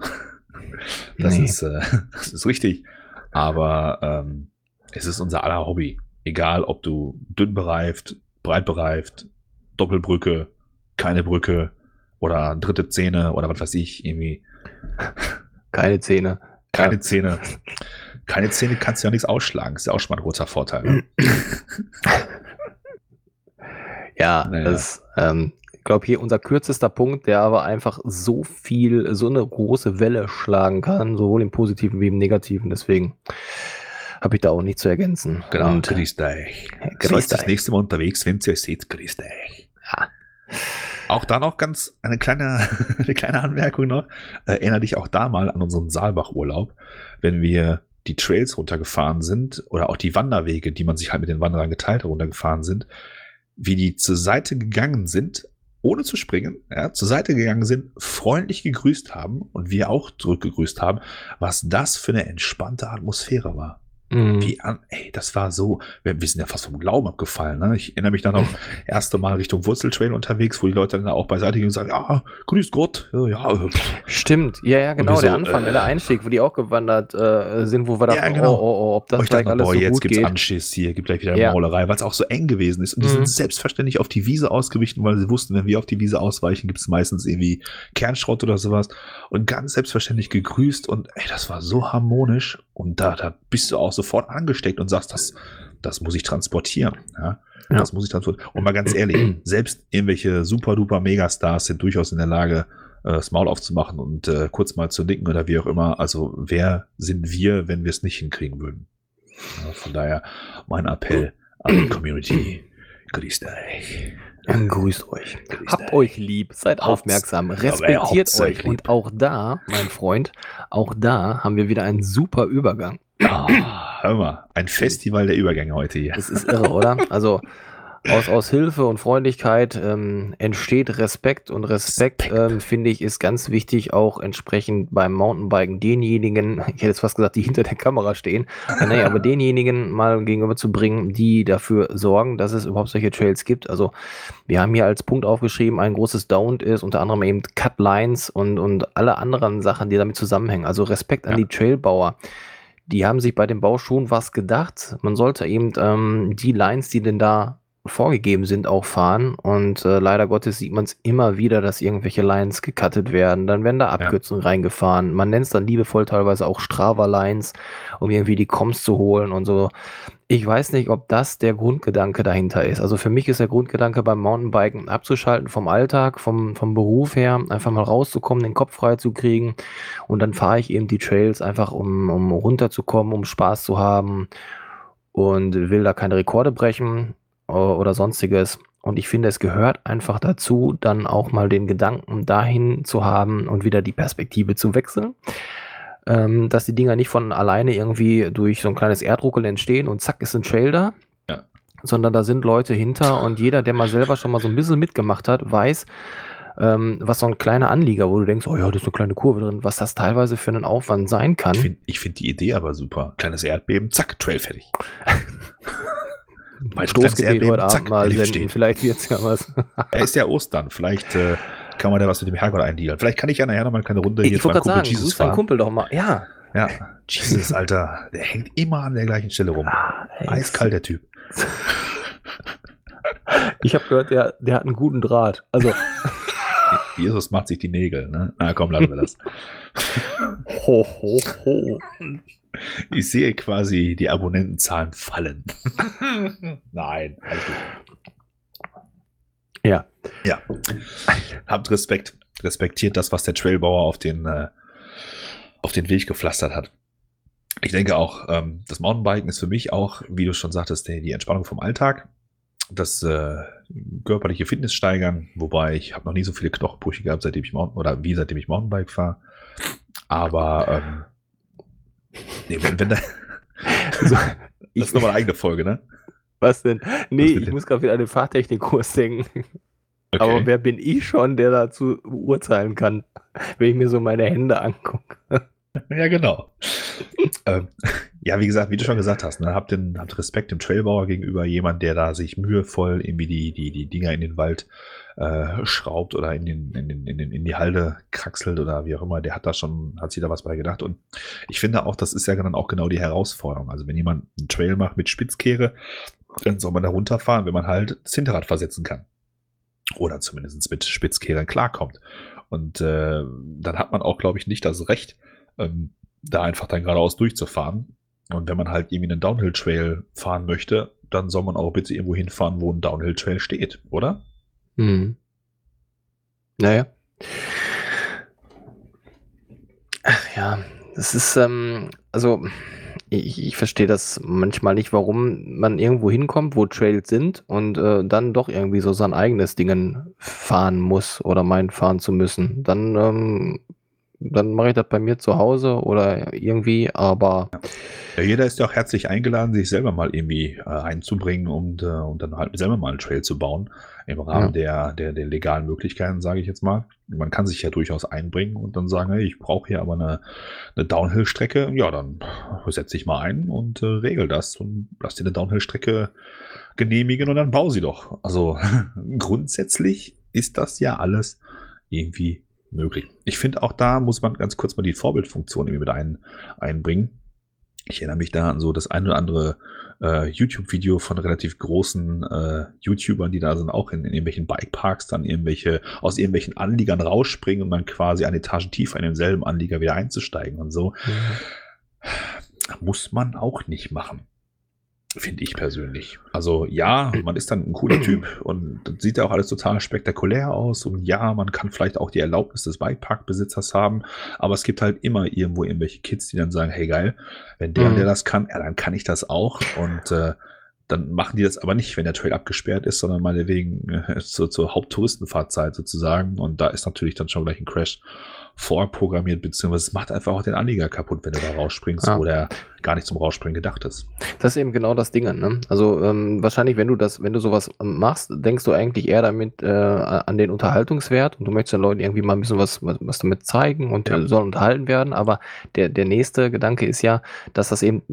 <laughs> das, nee. ist, äh, <laughs> das ist richtig. Aber ähm, es ist unser aller Hobby. Egal, ob du dünn bereift, breit bereift, Doppelbrücke, keine Brücke oder dritte Zähne oder was weiß ich, irgendwie. <laughs> Keine Zähne. Keine ja. Zähne. Keine Zähne kannst du ja nichts ausschlagen. Ist ja auch schon mal ein großer Vorteil. Ne? Ja, naja. das, ähm, ich glaube, hier unser kürzester Punkt, der aber einfach so viel, so eine große Welle schlagen kann, sowohl im Positiven wie im Negativen. Deswegen habe ich da auch nichts zu ergänzen. Genau, und grüßt euch. Grüß das nächste Mal unterwegs, wenn ihr euch seht, grüßt euch. Ja. Auch da noch ganz eine kleine, <laughs> eine kleine Anmerkung noch. Erinnere dich auch da mal an unseren Saalbach-Urlaub, wenn wir die Trails runtergefahren sind oder auch die Wanderwege, die man sich halt mit den Wanderern geteilt runtergefahren sind wie die zur Seite gegangen sind, ohne zu springen, ja, zur Seite gegangen sind, freundlich gegrüßt haben und wir auch zurückgegrüßt haben, was das für eine entspannte Atmosphäre war. Mhm. Wie an, ey, das war so, wir, wir, sind ja fast vom Glauben abgefallen. Ne? Ich erinnere mich dann noch <laughs> erste Mal Richtung Wurzeltrail unterwegs, wo die Leute dann auch beiseite gehen und sagen, ja, grüß Gott. Ja, Stimmt, ja, ja, genau, so, der Anfang, äh, der Einstieg, wo die auch gewandert äh, sind, wo wir da, ja, genau. oh, oh, oh, ob das gleich alles boah, so jetzt gut gibt's geht. Anschiss hier, gibt gleich wieder eine ja. Maulerei, weil es auch so eng gewesen ist. Und die mhm. sind selbstverständlich auf die Wiese ausgewichen, weil sie wussten, wenn wir auf die Wiese ausweichen, gibt es meistens irgendwie Kernschrott oder sowas. Und ganz selbstverständlich gegrüßt und ey, das war so harmonisch. Und da, da bist du auch sofort angesteckt und sagst, das, das muss ich transportieren. Ja? ja. Das muss ich transportieren. Und mal ganz ehrlich, <clears throat> selbst irgendwelche super duper Megastars sind durchaus in der Lage, äh, das Maul aufzumachen und äh, kurz mal zu nicken oder wie auch immer. Also wer sind wir, wenn wir es nicht hinkriegen würden? Ja, von daher mein Appell an die Community. Grüßt euch. Grüßt euch. Grüßt Habt euch lieb, seid aufmerksam, respektiert euch. Und auch da, mein Freund, auch da haben wir wieder einen super Übergang. Oh, hör mal, ein Festival der Übergänge heute hier. Das ist irre, oder? Also <laughs> aus, aus Hilfe und Freundlichkeit ähm, entsteht Respekt und Respekt, ähm, finde ich, ist ganz wichtig, auch entsprechend beim Mountainbiken denjenigen, ich hätte jetzt fast gesagt, die hinter der Kamera stehen, äh, nee, aber denjenigen mal gegenüber zu bringen, die dafür sorgen, dass es überhaupt solche Trails gibt. Also wir haben hier als Punkt aufgeschrieben, ein großes Down ist unter anderem eben Cut Lines und, und alle anderen Sachen, die damit zusammenhängen. Also Respekt an ja. die Trailbauer die haben sich bei dem Bau schon was gedacht. Man sollte eben ähm, die Lines, die denn da vorgegeben sind, auch fahren. Und äh, leider Gottes sieht man es immer wieder, dass irgendwelche Lines gecuttet werden. Dann werden da Abkürzungen ja. reingefahren. Man nennt es dann liebevoll teilweise auch Strava-Lines, um irgendwie die Comms zu holen und so. Ich weiß nicht, ob das der Grundgedanke dahinter ist. Also für mich ist der Grundgedanke beim Mountainbiken abzuschalten vom Alltag, vom, vom Beruf her, einfach mal rauszukommen, den Kopf frei zu kriegen. Und dann fahre ich eben die Trails einfach, um, um runterzukommen, um Spaß zu haben und will da keine Rekorde brechen oder sonstiges. Und ich finde, es gehört einfach dazu, dann auch mal den Gedanken dahin zu haben und wieder die Perspektive zu wechseln. Ähm, dass die Dinger nicht von alleine irgendwie durch so ein kleines Erdruckel entstehen und zack ist ein Trail da. Ja. Sondern da sind Leute hinter und jeder, der mal selber schon mal so ein bisschen mitgemacht hat, weiß, ähm, was so ein kleiner Anlieger, wo du denkst, oh ja, da ist eine kleine Kurve drin, was das teilweise für einen Aufwand sein kann. Ich finde find die Idee aber super. Kleines Erdbeben, zack, Trail fertig. <laughs> Mein Stoßgebet heute Abend mal senden. Stehen. Vielleicht wird es ja was. <laughs> er ist ja Ostern. Vielleicht äh, kann man da was mit dem Herrgott eindealen. Vielleicht kann ich ja nachher noch mal eine Runde hier ich beim Kumpel sagen, Jesus fahren. Kumpel doch mal. Ja. Ja. Jesus, Alter. Der hängt immer an der gleichen Stelle rum. Ah, Eiskalt, der Typ. <laughs> Ich habe gehört, der, der hat einen guten Draht. Also. <laughs> Jesus macht sich die Nägel, ne? Na komm, lassen wir das. ho, ho, ho. Ich sehe quasi die Abonnentenzahlen fallen. <laughs> Nein, alles gut. Ja. Ja. Habt Respekt. Respektiert das, was der Trailbauer auf den, äh, auf den Weg gepflastert hat. Ich denke auch, ähm, das Mountainbiken ist für mich auch, wie du schon sagtest, die, die Entspannung vom Alltag. Das äh, körperliche Fitness steigern, wobei ich habe noch nie so viele Knochenbrüche gehabt, seitdem ich Mountain oder wie seitdem ich Mountainbike fahre. Aber ähm, Nee, wenn, wenn da. <laughs> so, das ist nochmal eine eigene Folge, ne? Was denn? Nee, Was ich muss gerade wieder an den Fahrtechnikkurs denken. Okay. Aber wer bin ich schon, der dazu urteilen kann, wenn ich mir so meine Hände angucke? Ja, genau. <laughs> ähm, ja, wie gesagt, wie du schon gesagt hast, ne, habt, den, habt Respekt dem Trailbauer gegenüber, jemand, der da sich mühevoll irgendwie die, die, die Dinger in den Wald äh, schraubt oder in, den, in, den, in, den, in die Halde kraxelt oder wie auch immer, der hat da schon, hat sich da was bei gedacht. Und ich finde auch, das ist ja dann auch genau die Herausforderung. Also wenn jemand einen Trail macht mit Spitzkehre, dann soll man da runterfahren, wenn man halt das Hinterrad versetzen kann. Oder zumindest mit Spitzkehren klarkommt. Und äh, dann hat man auch, glaube ich, nicht das Recht, ähm, da einfach dann geradeaus durchzufahren. Und wenn man halt irgendwie einen Downhill-Trail fahren möchte, dann soll man auch bitte irgendwo hinfahren, wo ein Downhill-Trail steht, oder? Mhm. Naja. Ach ja, das ist, ähm, also ich, ich verstehe das manchmal nicht, warum man irgendwo hinkommt, wo Trails sind und äh, dann doch irgendwie so sein eigenes Dingen fahren muss oder meint fahren zu müssen. Dann ähm, dann mache ich das bei mir zu Hause oder irgendwie, aber. Ja, jeder ist ja auch herzlich eingeladen, sich selber mal irgendwie äh, einzubringen und, äh, und dann halt selber mal einen Trail zu bauen. Im Rahmen ja. der, der, der legalen Möglichkeiten, sage ich jetzt mal. Man kann sich ja durchaus einbringen und dann sagen, hey, ich brauche hier aber eine, eine Downhill-Strecke. Ja, dann setze ich mal ein und äh, regel das und lass dir eine Downhill-Strecke genehmigen und dann bau sie doch. Also <laughs> grundsätzlich ist das ja alles irgendwie möglich. Ich finde auch da muss man ganz kurz mal die Vorbildfunktion irgendwie mit ein, einbringen. Ich erinnere mich da an so das ein oder andere äh, YouTube-Video von relativ großen äh, YouTubern, die da sind, auch in, in irgendwelchen Bikeparks dann irgendwelche, aus irgendwelchen Anliegern rausspringen, um dann quasi eine Etage tiefer in demselben Anlieger wieder einzusteigen und so. Mhm. Muss man auch nicht machen. Finde ich persönlich. Also ja, man ist dann ein cooler <clears throat> Typ und sieht ja auch alles total spektakulär aus. Und ja, man kann vielleicht auch die Erlaubnis des Bikepark-Besitzers haben, aber es gibt halt immer irgendwo irgendwelche Kids, die dann sagen, hey geil, wenn der mhm. und der das kann, ja, dann kann ich das auch. Und äh, dann machen die das aber nicht, wenn der Trail abgesperrt ist, sondern meinetwegen äh, <laughs> zur, zur Haupttouristenfahrzeit sozusagen. Und da ist natürlich dann schon gleich ein Crash vorprogrammiert, beziehungsweise es macht einfach auch den Anlieger kaputt, wenn du da rausspringst, ja. oder gar nicht zum Rausspringen gedacht ist. Das ist eben genau das Ding, ne? Also ähm, wahrscheinlich, wenn du das, wenn du sowas machst, denkst du eigentlich eher damit äh, an den Unterhaltungswert und du möchtest den Leuten irgendwie mal ein bisschen was, was, was damit zeigen und ja. sollen unterhalten werden. Aber der, der nächste Gedanke ist ja, dass das eben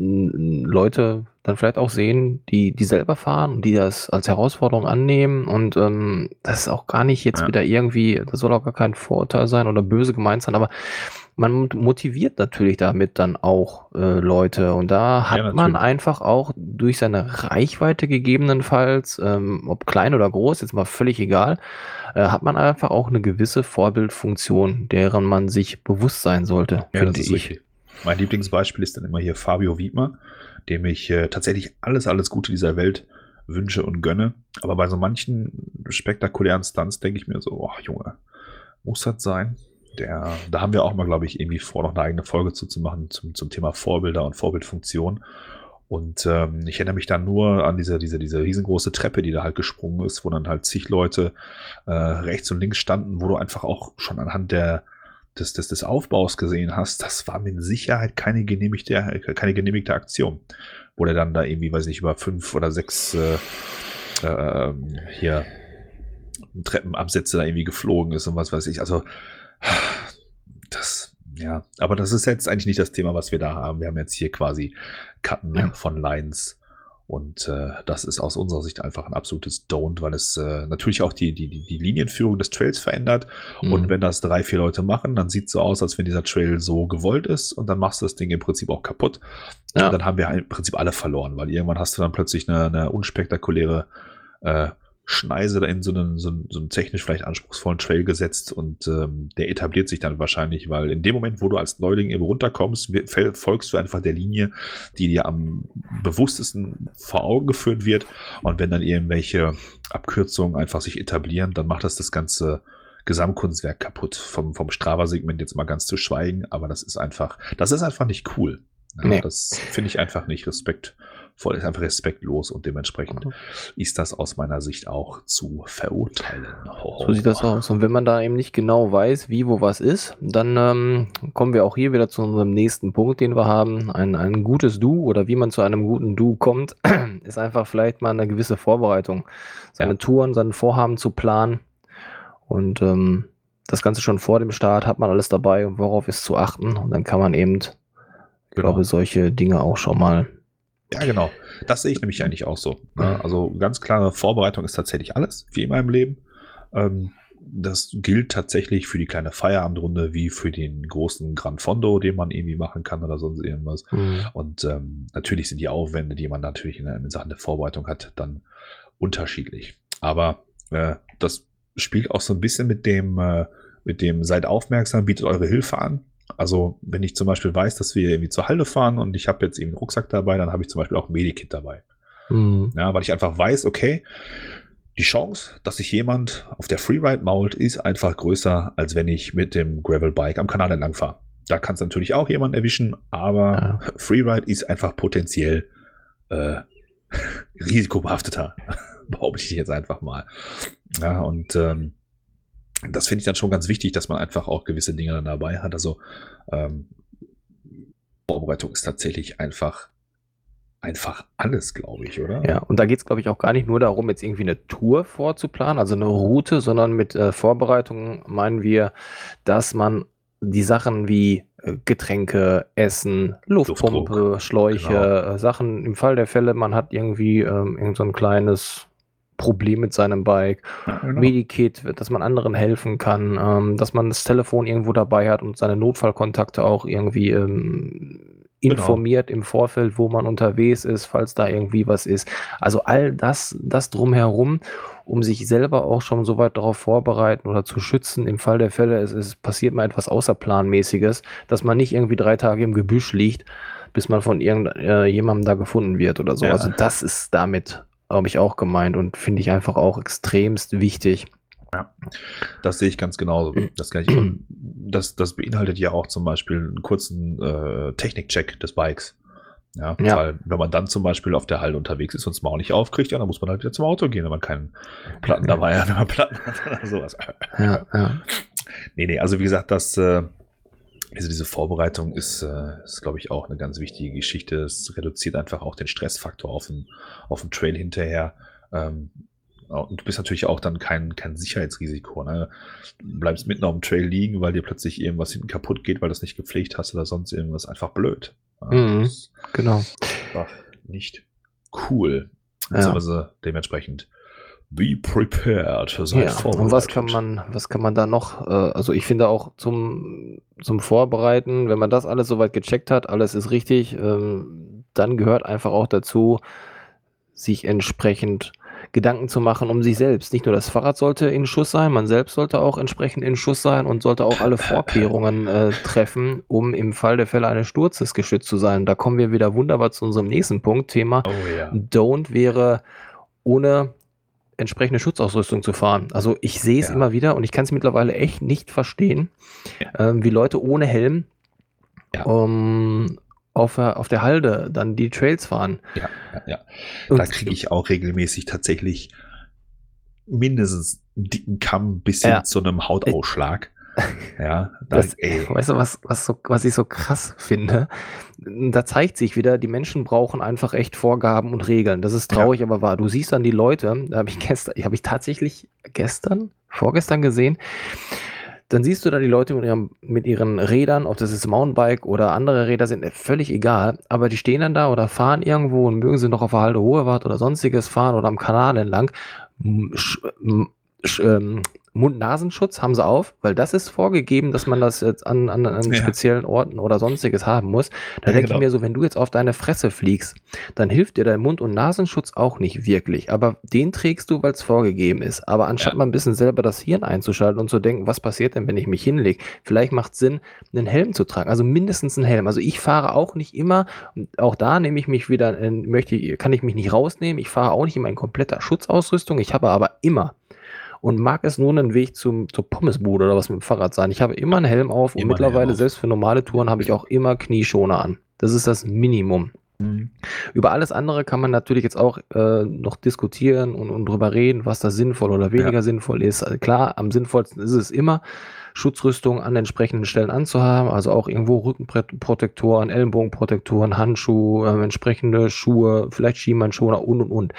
Leute dann vielleicht auch sehen, die, die selber fahren und die das als Herausforderung annehmen. Und ähm, das ist auch gar nicht jetzt ja. wieder irgendwie, das soll auch gar kein Vorurteil sein oder böse gemeint sein, aber man motiviert natürlich damit dann auch äh, Leute. Und da hat ja, man einfach auch durch seine Reichweite gegebenenfalls, ähm, ob klein oder groß, jetzt mal völlig egal, äh, hat man einfach auch eine gewisse Vorbildfunktion, deren man sich bewusst sein sollte, ja, finde ich. Richtig. Mein Lieblingsbeispiel ist dann immer hier Fabio Wiedmer, dem ich äh, tatsächlich alles, alles Gute dieser Welt wünsche und gönne. Aber bei so manchen spektakulären Stunts denke ich mir so, oh Junge, muss das sein? Der, da haben wir auch mal, glaube ich, irgendwie vor, noch eine eigene Folge zu, zu machen zum, zum Thema Vorbilder und Vorbildfunktion. Und ähm, ich erinnere mich dann nur an diese, diese, diese riesengroße Treppe, die da halt gesprungen ist, wo dann halt zig Leute äh, rechts und links standen, wo du einfach auch schon anhand der, des, des, des Aufbaus gesehen hast, das war mit Sicherheit keine genehmigte, keine genehmigte Aktion. Wo der dann da irgendwie, weiß nicht, über fünf oder sechs äh, äh, hier Treppenabsätze da irgendwie geflogen ist und was weiß ich. Also das, ja, aber das ist jetzt eigentlich nicht das Thema, was wir da haben. Wir haben jetzt hier quasi Cutten von Lines. Und äh, das ist aus unserer Sicht einfach ein absolutes Don't, weil es äh, natürlich auch die, die, die Linienführung des Trails verändert. Mhm. Und wenn das drei, vier Leute machen, dann sieht es so aus, als wenn dieser Trail so gewollt ist und dann machst du das Ding im Prinzip auch kaputt. Ja. Und dann haben wir im Prinzip alle verloren, weil irgendwann hast du dann plötzlich eine, eine unspektakuläre äh, Schneise da in so einen, so, einen, so einen technisch vielleicht anspruchsvollen Trail gesetzt und ähm, der etabliert sich dann wahrscheinlich, weil in dem Moment, wo du als Neuling eben runterkommst, folgst du einfach der Linie, die dir am bewusstesten vor Augen geführt wird und wenn dann irgendwelche Abkürzungen einfach sich etablieren, dann macht das das ganze Gesamtkunstwerk kaputt. Vom, vom Strava-Segment jetzt mal ganz zu schweigen, aber das ist einfach, das ist einfach nicht cool. Ja, nee. Das finde ich einfach nicht Respekt voll ist einfach respektlos und dementsprechend mhm. ist das aus meiner Sicht auch zu verurteilen. Oh. So sieht das aus. Und wenn man da eben nicht genau weiß, wie, wo was ist, dann ähm, kommen wir auch hier wieder zu unserem nächsten Punkt, den wir haben. Ein, ein gutes Du oder wie man zu einem guten Du kommt, <clears throat> ist einfach vielleicht mal eine gewisse Vorbereitung. Seine ja. Touren, seine Vorhaben zu planen und ähm, das Ganze schon vor dem Start hat man alles dabei, worauf ist zu achten und dann kann man eben, genau. glaube solche Dinge auch schon mal ja, genau. Das sehe ich nämlich eigentlich auch so. Ne? Also ganz klare Vorbereitung ist tatsächlich alles, wie in meinem Leben. Ähm, das gilt tatsächlich für die kleine Feierabendrunde wie für den großen Gran Fondo, den man irgendwie machen kann oder sonst irgendwas. Mhm. Und ähm, natürlich sind die Aufwände, die man natürlich in, in Sachen der Vorbereitung hat, dann unterschiedlich. Aber äh, das spielt auch so ein bisschen mit dem, äh, mit dem seid aufmerksam, bietet eure Hilfe an. Also, wenn ich zum Beispiel weiß, dass wir irgendwie zur Halle fahren und ich habe jetzt eben einen Rucksack dabei, dann habe ich zum Beispiel auch ein Medikit dabei. Mhm. Ja, weil ich einfach weiß, okay, die Chance, dass sich jemand auf der Freeride mault, ist einfach größer, als wenn ich mit dem Gravelbike am Kanal entlang fahre. Da kann es natürlich auch jemand erwischen, aber ja. Freeride ist einfach potenziell äh, <laughs> risikobehafteter, <laughs> behaupte ich jetzt einfach mal. Ja, und ähm, das finde ich dann schon ganz wichtig, dass man einfach auch gewisse Dinge dann dabei hat. Also ähm, Vorbereitung ist tatsächlich einfach einfach alles, glaube ich, oder? Ja, und da geht es, glaube ich, auch gar nicht nur darum, jetzt irgendwie eine Tour vorzuplanen, also eine Route, sondern mit äh, Vorbereitungen meinen wir, dass man die Sachen wie äh, Getränke, Essen, Luftpumpe, Luftdruck, Schläuche, genau. äh, Sachen im Fall der Fälle, man hat irgendwie ähm, irgend so ein kleines Problem mit seinem Bike, ja, genau. Medikit, dass man anderen helfen kann, ähm, dass man das Telefon irgendwo dabei hat und seine Notfallkontakte auch irgendwie ähm, Genau. informiert genau. im Vorfeld, wo man unterwegs ist, falls da irgendwie was ist. Also all das, das drumherum, um sich selber auch schon so weit darauf vorbereiten oder zu schützen, im Fall der Fälle, es, es passiert mal etwas Außerplanmäßiges, dass man nicht irgendwie drei Tage im Gebüsch liegt, bis man von irgendjemandem äh, da gefunden wird oder so. Ja. Also das ist damit, glaube ich, auch gemeint und finde ich einfach auch extremst wichtig. Ja, das sehe ich ganz genauso. Das, kann ich, das, das beinhaltet ja auch zum Beispiel einen kurzen äh, Technikcheck des Bikes. Ja, ja, weil wenn man dann zum Beispiel auf der Halle unterwegs ist und es mal auch nicht aufkriegt, ja, dann muss man halt wieder zum Auto gehen, wenn man keinen Platten dabei hat, wenn man Platten hat oder sowas. Ja, ja. Nee, nee, also wie gesagt, das, äh, also diese Vorbereitung ist, äh, ist glaube ich, auch eine ganz wichtige Geschichte. Es reduziert einfach auch den Stressfaktor auf dem, auf dem Trail hinterher. Ähm, und du bist natürlich auch dann kein, kein Sicherheitsrisiko. Ne? Du bleibst mitten auf dem Trail liegen, weil dir plötzlich irgendwas hinten kaputt geht, weil du es nicht gepflegt hast oder sonst irgendwas. Einfach blöd. Mhm, genau. Einfach nicht cool. Beziehungsweise ja. dementsprechend be prepared. Ja. Und was kann man, was kann man da noch? Äh, also ich finde auch zum, zum Vorbereiten, wenn man das alles soweit gecheckt hat, alles ist richtig, ähm, dann gehört einfach auch dazu, sich entsprechend Gedanken zu machen um sich selbst. Nicht nur das Fahrrad sollte in Schuss sein, man selbst sollte auch entsprechend in Schuss sein und sollte auch alle Vorkehrungen äh, treffen, um im Fall der Fälle eines Sturzes geschützt zu sein. Da kommen wir wieder wunderbar zu unserem nächsten Punkt. Thema oh, ja. Don't wäre ohne entsprechende Schutzausrüstung zu fahren. Also ich sehe es ja. immer wieder und ich kann es mittlerweile echt nicht verstehen, ja. ähm, wie Leute ohne Helm ja. um, auf, auf der Halde dann die Trails fahren. Ja, ja, ja. Da kriege ich auch regelmäßig tatsächlich mindestens einen dicken Kamm bis hin zu einem Hautausschlag. <laughs> Ja, da, das, <laughs> weißt du, was, was, so, was ich so krass finde? Da zeigt sich wieder, die Menschen brauchen einfach echt Vorgaben und Regeln. Das ist traurig, ja. aber wahr. Du siehst dann die Leute, da habe ich <laughs> gestern, habe ich tatsächlich gestern, vorgestern gesehen, dann siehst du da die Leute mit, ihrem, mit ihren Rädern, ob das jetzt Mountainbike oder andere Räder sind, äh, völlig egal. Aber die stehen dann da oder fahren irgendwo und mögen sie noch auf der Halde Hohewart oder sonstiges fahren oder am Kanal entlang. Sch, sch, ähm, Mund-Nasenschutz haben sie auf, weil das ist vorgegeben, dass man das jetzt an, an, an ja. speziellen Orten oder sonstiges haben muss. Da ja, denke genau. ich mir so, wenn du jetzt auf deine Fresse fliegst, dann hilft dir dein Mund- und Nasenschutz auch nicht wirklich. Aber den trägst du, weil es vorgegeben ist. Aber anstatt ja. mal ein bisschen selber das Hirn einzuschalten und zu denken, was passiert denn, wenn ich mich hinlege, vielleicht macht es Sinn, einen Helm zu tragen. Also mindestens einen Helm. Also ich fahre auch nicht immer, auch da nehme ich mich wieder, möchte, kann ich mich nicht rausnehmen. Ich fahre auch nicht immer in kompletter Schutzausrüstung. Ich habe aber immer und mag es nur einen Weg zum, zur Pommesbude oder was mit dem Fahrrad sein. Ich habe immer einen Helm auf und mittlerweile, selbst für normale Touren, habe ich auch immer Knieschoner an. Das ist das Minimum. Mhm. Über alles andere kann man natürlich jetzt auch äh, noch diskutieren und, und drüber reden, was da sinnvoll oder weniger ja. sinnvoll ist. Also klar, am sinnvollsten ist es immer, Schutzrüstung an entsprechenden Stellen anzuhaben, also auch irgendwo Rückenprotektoren, Ellenbogenprotektoren, Handschuhe, äh, entsprechende Schuhe, vielleicht Schienbeinschoner und und und.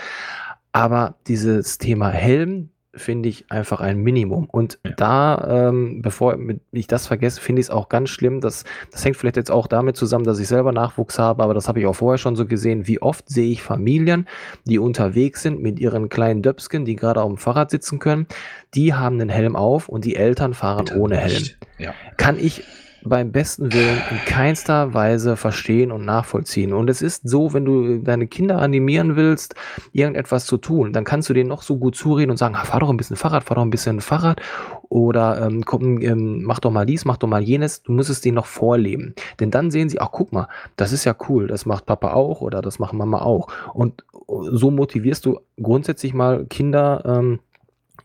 Aber dieses Thema Helm, finde ich einfach ein Minimum. Und ja. da, ähm, bevor ich das vergesse, finde ich es auch ganz schlimm. Dass, das hängt vielleicht jetzt auch damit zusammen, dass ich selber Nachwuchs habe, aber das habe ich auch vorher schon so gesehen. Wie oft sehe ich Familien, die unterwegs sind mit ihren kleinen Döpsken, die gerade auf dem Fahrrad sitzen können, die haben einen Helm auf und die Eltern fahren ohne Helm. Ja. Kann ich beim besten Willen in keinster Weise verstehen und nachvollziehen. Und es ist so, wenn du deine Kinder animieren willst, irgendetwas zu tun, dann kannst du denen noch so gut zureden und sagen, ah, fahr doch ein bisschen Fahrrad, fahr doch ein bisschen Fahrrad oder ähm, komm, ähm, mach doch mal dies, mach doch mal jenes. Du musst es denen noch vorleben. Denn dann sehen sie, ach guck mal, das ist ja cool, das macht Papa auch oder das macht Mama auch. Und so motivierst du grundsätzlich mal Kinder, ähm,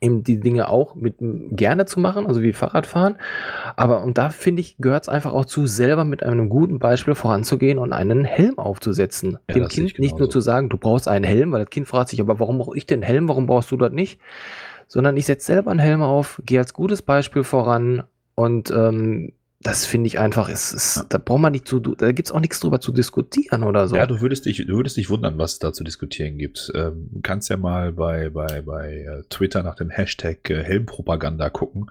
eben die Dinge auch mit gerne zu machen, also wie Fahrradfahren. Aber und da finde ich, gehört es einfach auch zu, selber mit einem guten Beispiel voranzugehen und einen Helm aufzusetzen. Ja, Dem Kind nicht nur zu sagen, du brauchst einen Helm, weil das Kind fragt sich, aber warum brauche ich den Helm, warum brauchst du das nicht? sondern ich setze selber einen Helm auf, gehe als gutes Beispiel voran und ähm, das finde ich einfach, es ist, da braucht man nicht zu, da gibt es auch nichts drüber zu diskutieren oder so. Ja, du würdest dich, du würdest dich wundern, was es da zu diskutieren gibt. Ähm, du kannst ja mal bei, bei, bei äh, Twitter nach dem Hashtag äh, Helmpropaganda gucken.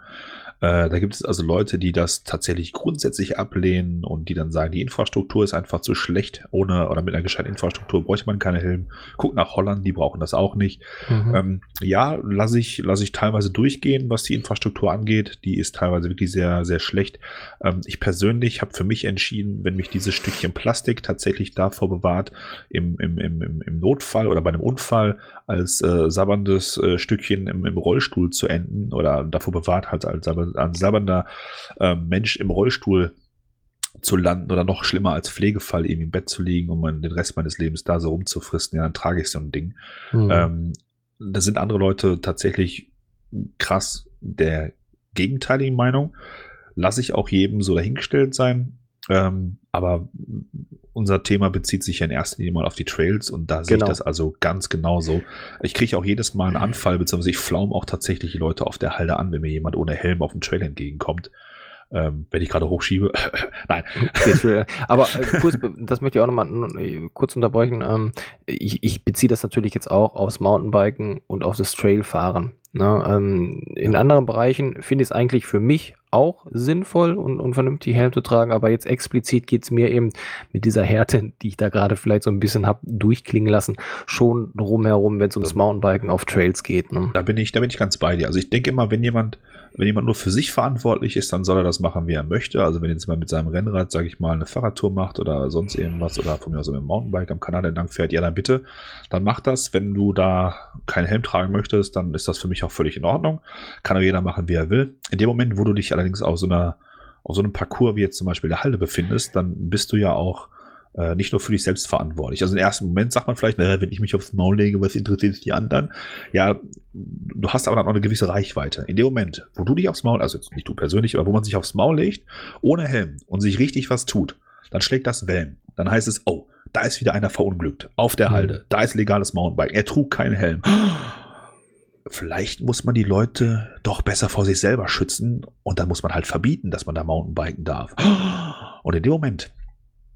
Äh, da gibt es also Leute, die das tatsächlich grundsätzlich ablehnen und die dann sagen, die Infrastruktur ist einfach zu schlecht. Ohne oder mit einer gescheiten Infrastruktur bräuchte man keine Helm. Guck nach Holland, die brauchen das auch nicht. Mhm. Ähm, ja, lasse ich, lass ich teilweise durchgehen, was die Infrastruktur angeht. Die ist teilweise wirklich sehr, sehr schlecht. Ähm, ich persönlich habe für mich entschieden, wenn mich dieses Stückchen Plastik tatsächlich davor bewahrt, im, im, im, im Notfall oder bei einem Unfall als äh, sabberndes äh, Stückchen im, im Rollstuhl zu enden oder davor bewahrt halt als ein sabbernder äh, Mensch im Rollstuhl zu landen oder noch schlimmer als Pflegefall eben im Bett zu liegen und man den Rest meines Lebens da so rumzufristen, ja, dann trage ich so ein Ding. Mhm. Ähm, da sind andere Leute tatsächlich krass der gegenteiligen Meinung. Lasse ich auch jedem so dahingestellt sein. Ähm, aber unser Thema bezieht sich ja in erster Linie mal auf die Trails und da genau. sehe ich genau. das also ganz genauso. Ich kriege auch jedes Mal einen Anfall, beziehungsweise ich flaum auch tatsächlich die Leute auf der Halde an, wenn mir jemand ohne Helm auf dem Trail entgegenkommt. Ähm, wenn ich gerade hochschiebe. <laughs> Nein. Aber äh, <laughs> kurz, das möchte ich auch nochmal kurz unterbrechen. Ähm, ich, ich beziehe das natürlich jetzt auch aufs Mountainbiken und auf das Trailfahren. Ne? Ähm, in anderen Bereichen finde ich es eigentlich für mich auch sinnvoll und, und vernünftig Helm zu tragen, aber jetzt explizit geht es mir eben mit dieser Härte, die ich da gerade vielleicht so ein bisschen habe durchklingen lassen, schon drumherum, wenn es ums Mountainbiken auf Trails geht. Ne? Da bin ich, da bin ich ganz bei dir. Also ich denke immer, wenn jemand wenn jemand nur für sich verantwortlich ist, dann soll er das machen, wie er möchte. Also wenn jetzt mal mit seinem Rennrad, sage ich mal, eine Fahrradtour macht oder sonst irgendwas oder von mir aus mit dem Mountainbike am Kanal entlang fährt, ja dann bitte, dann mach das. Wenn du da keinen Helm tragen möchtest, dann ist das für mich auch völlig in Ordnung. Kann auch jeder machen, wie er will. In dem Moment, wo du dich allerdings auf so einer auf so einem Parcours wie jetzt zum Beispiel der Halde befindest, dann bist du ja auch äh, nicht nur für dich selbst verantwortlich. Also im ersten Moment sagt man vielleicht, naja, wenn ich mich aufs Maul lege, was interessiert die anderen? Ja, du hast aber dann auch eine gewisse Reichweite. In dem Moment, wo du dich aufs Maul, also nicht du persönlich, aber wo man sich aufs Maul legt, ohne Helm und sich richtig was tut, dann schlägt das Wellen. Dann heißt es, oh, da ist wieder einer verunglückt. Auf der mhm. Halde. Da ist legales Mountainbike. Er trug keinen Helm. Vielleicht muss man die Leute doch besser vor sich selber schützen und dann muss man halt verbieten, dass man da Mountainbiken darf. Und in dem Moment